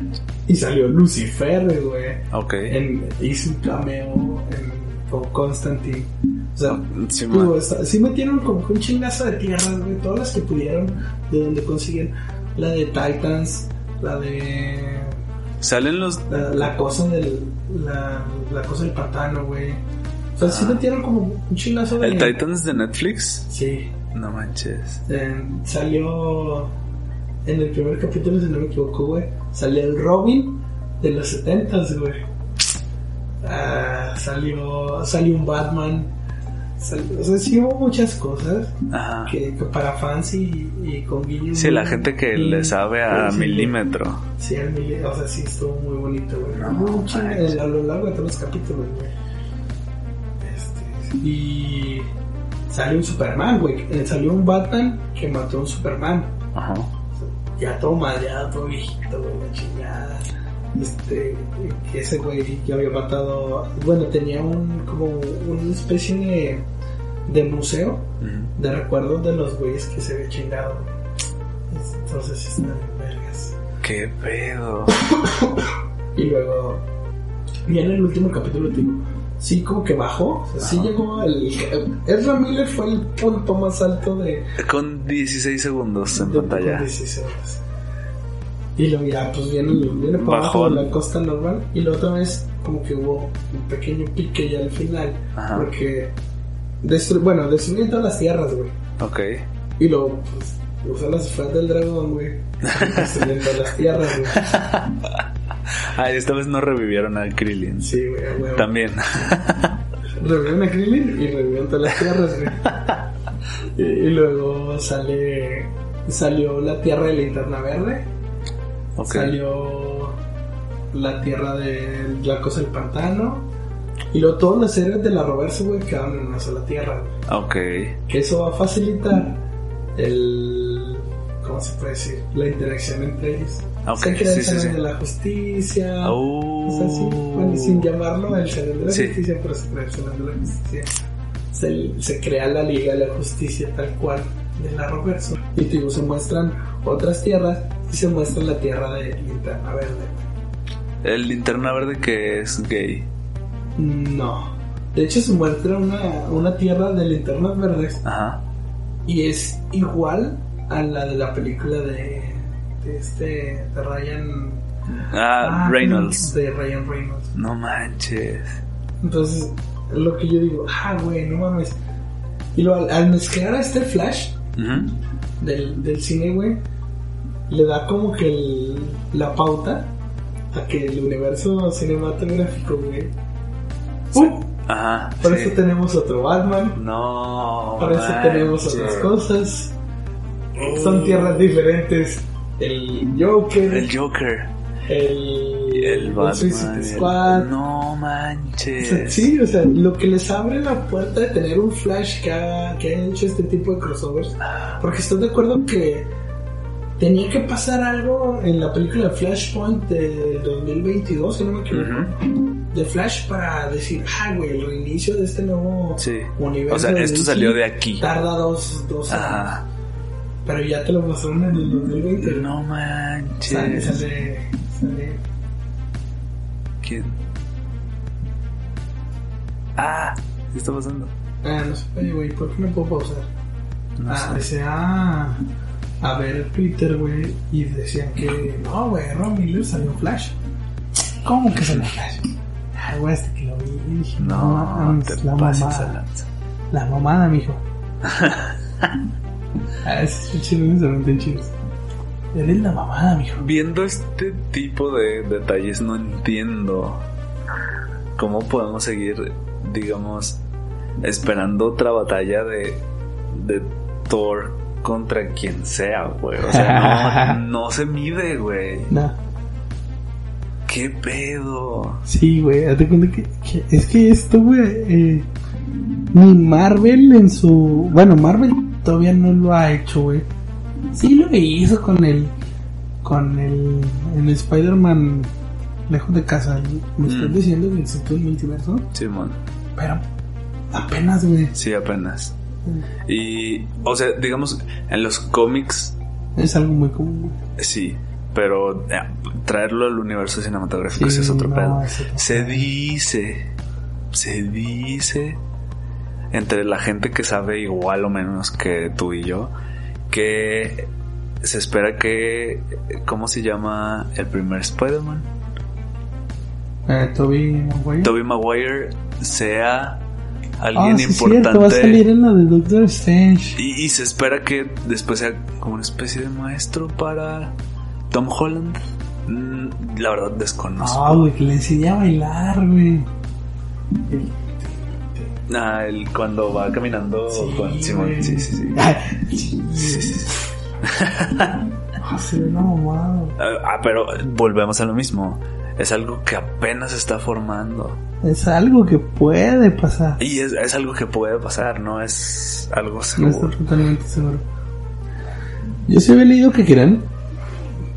Y salió Lucifer, güey. Ok. En, hizo un cameo en, con Constantine. O sea, Simón. Digo, está- sí metieron como un chingazo de tierras, güey, todas las que pudieron, de donde consiguen la de Titans, la de Salen los. la, la cosa del la, la cosa del pantano, güey. O sea, sí Ah. metieron como un chingazo de ¿El Titans de Netflix? Sí. No manches. Eh, salió en el primer capítulo, si no me equivoco, güey. Salió el Robin de los 70 güey. Ah, salió salió un Batman. O sea, sí hubo muchas cosas Ajá. que, que para fans y, y con guiños. Sí, la gente que y- le sabe a sí, milímetro. Sí, al mili- o sea, sí estuvo muy bonito, güey. No, a lo largo de todos los capítulos, güey. Este, y salió un Superman, güey. Eh, Salió un Batman que mató a un Superman. Ajá. Ya todo madreado, todo viejito, güey, la chingada. Este, que ese güey que había matado, bueno, tenía un, como una especie de, de museo de recuerdos de los güeyes que se ve chingado. Entonces están en vergas. ¿Qué pedo? y luego, ya en el último capítulo, digo, sí como que bajó, o sea, sí llegó el... Ezra Miller fue el punto más alto de... Con 16 segundos en de- pantalla. con 16 segundos. Y luego ya, pues viene, viene para abajo la costa normal. Y la otra vez, como que hubo un pequeño pique ya al final. Ajá. Porque, destru bueno, destruyen todas las tierras, güey. Ok. Y luego, pues, usan las esferas del dragón, güey. Destruyen todas las tierras, güey. Ah, esta vez no revivieron al Krillin. Sí, güey, huevo. También. Revivieron a Krillin y revivieron todas las tierras, güey. y, y luego sale. Salió la tierra de linterna verde. Salió la tierra de la cosa del pantano. Y luego todos los héroes de la Roverse, güey, quedaron en una sola tierra. Ok. Que eso va a facilitar el. ¿Cómo se puede decir? La interacción entre ellos. Ok, Se crea sí, el sí, de la Justicia. Oh. O sea, sí, bueno, sin llamarlo el Salón de la. Justicia, pero se crea el Salón de la Justicia. Se, se crea la Liga de la Justicia tal cual de la Roverso. Y digo, se muestran otras tierras y se muestra la tierra de Linterna Verde. El linterna verde que es gay. No. De hecho, se muestra una, una tierra de linternas verdes Ajá. y es igual a la de la película de, de este, de Ryan Ah, Reynolds. De Ryan Reynolds. No manches. Entonces, es lo que yo digo, ah, güey, no mames. Y lo, al, al mezclar a este flash Del, del cine, güey, le da como que el- la pauta a que el universo cinematográfico, güey. ¡pum! Ajá. Por sí. eso tenemos otro Batman, No. por eso tenemos otras cosas. Son tierras diferentes. El Joker, El Joker. el, El Batman. Suicide el- Squad. No manches. Sí, o sea, lo que les abre la puerta de tener un Flash que ha, que ha hecho este tipo de crossovers. Porque estoy de acuerdo que tenía que pasar algo en la película Flashpoint de 2022, si no me equivoco. Ujú. De Flash para decir, ah, güey, el reinicio de este nuevo Sí. universo. O sea, esto DC salió de aquí. Tarda dos, dos años. Ajá. Pero ya te lo pasaron en el 2020. No Sale, manches. sale, sale. ¿Quién? Ah, ¿qué está pasando? Ah, no sé, oye, güey, ¿por qué no puedo pausar? No ah, empecé a, a ver Twitter, güey, y decían que no, güey, Ron Miller salió Flash. ¿Cómo que salió Flash? Ay, güey, hasta que lo vi dije, no, No, te la pases mamada. La mamada, mijo. ah, esos chinos se ven chidos. Eres la mamada, mijo. Viendo este tipo de detalles no entiendo cómo podemos seguir, digamos, esperando otra batalla de, de Thor contra quien sea, güey. O sea, no, no se mide, güey. No. ¿Qué pedo? Sí, güey, hazte cuenta que, que- es que esto, güey, eh, ni Marvel en su, bueno, Marvel todavía no lo ha hecho, güey. Sí lo hizo con el, con el, el Spider-Man lejos de casa. Me estás Mm. diciendo que existe un multiverso, Simón, pero apenas, güey. sí, apenas. Y, o sea, digamos, en los cómics, Es algo muy común, sí, pero eh, traerlo al universo cinematográfico Sí, sí es otro no, pedo. Se dice, se dice entre la gente que sabe igual o menos que tú y yo, que se espera que, ¿cómo se llama el primer Spider-Man? Eh, Toby Maguire. Tobey Maguire sea Ah, alguien sí, es cierto, va a importante. salir en la de Doctor Strange. Y, y se espera que después sea como una especie de maestro para Tom Holland. Mm, La verdad desconozco. Ah, güey, que le enseñé a bailar, güey. Ah, el, cuando va caminando con Simón. Sí, sí, sí. Sí, sí. Ah. Ah, ah, pero volvemos a lo mismo. Es algo que apenas está formando. Es algo que puede pasar. Y es, es algo que puede pasar, no es algo No seguro. estoy totalmente seguro. Yo sí había leído que querían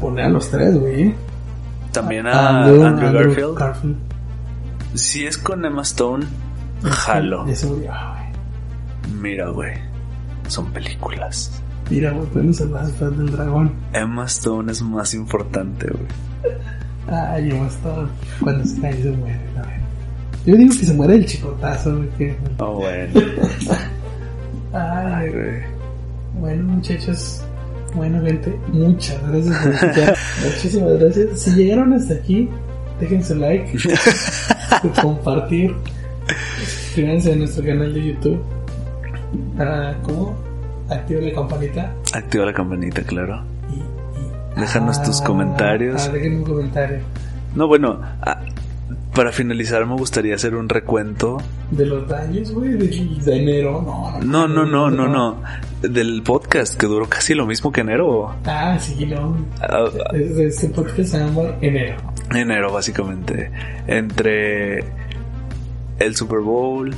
poner a los tres, güey. También a Andrew, Garfield. Garfield. Si es con Emma Stone, jalo. Ya se murió, güey. Mira, güey. Son películas. Mira, güey, pueden ser las fans del dragón. Emma Stone es más importante, güey. Ay, Emma Stone. Cuando se cae se muere, la verdad. Yo digo que se muere el chicotazo, güey. Que... Oh, bueno. Ay, güey. Bueno, muchachos. Bueno, gente, muchas gracias por escuchar. Muchísimas gracias. Si llegaron hasta aquí, dejen su like, compartir, suscríbanse a nuestro canal de YouTube. Ah, ¿Cómo? Activa la campanita. Activa la campanita, claro. Y, y- Déjanos tus comentarios. Ah, dejen un comentario No, bueno, ah, para finalizar me gustaría hacer un recuento. de los daños, güey, de, de enero. No, No, no, no, no, no. Del podcast que duró casi lo mismo que enero. Ah, sí, no. Ah, Es- Este podcast se llama Enero. enero, básicamente. Entre el Super Bowl,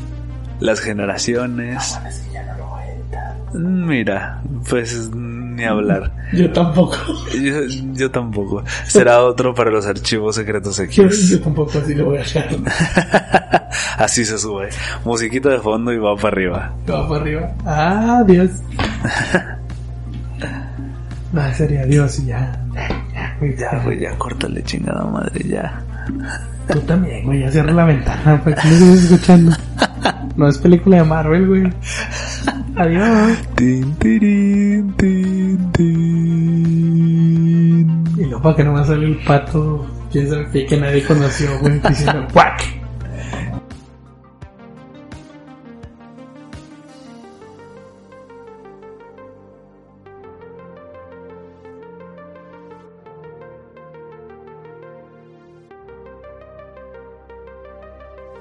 las generaciones. Así ya no lo voy a editar. Mira, pues ni hablar. Yo tampoco. Yo, yo tampoco. Será otro para los archivos secretos Yo, X. yo tampoco así lo voy a dejar. Así se sube. Musiquita de fondo y va para arriba. Va para arriba. Ah, Dios. No, sería Dios y ya. Ya, güey, Ya, güey, ya córtale chingada madre, ya. Tú también, güey, ya cierra la ventana. ¿Para qué me estás escuchando? No es película de Marvel, güey. Adiós. Tin, tirin, tin, tin. Y luego para que no me sale el pato, quién sabe que nadie conoció, güey, diciendo.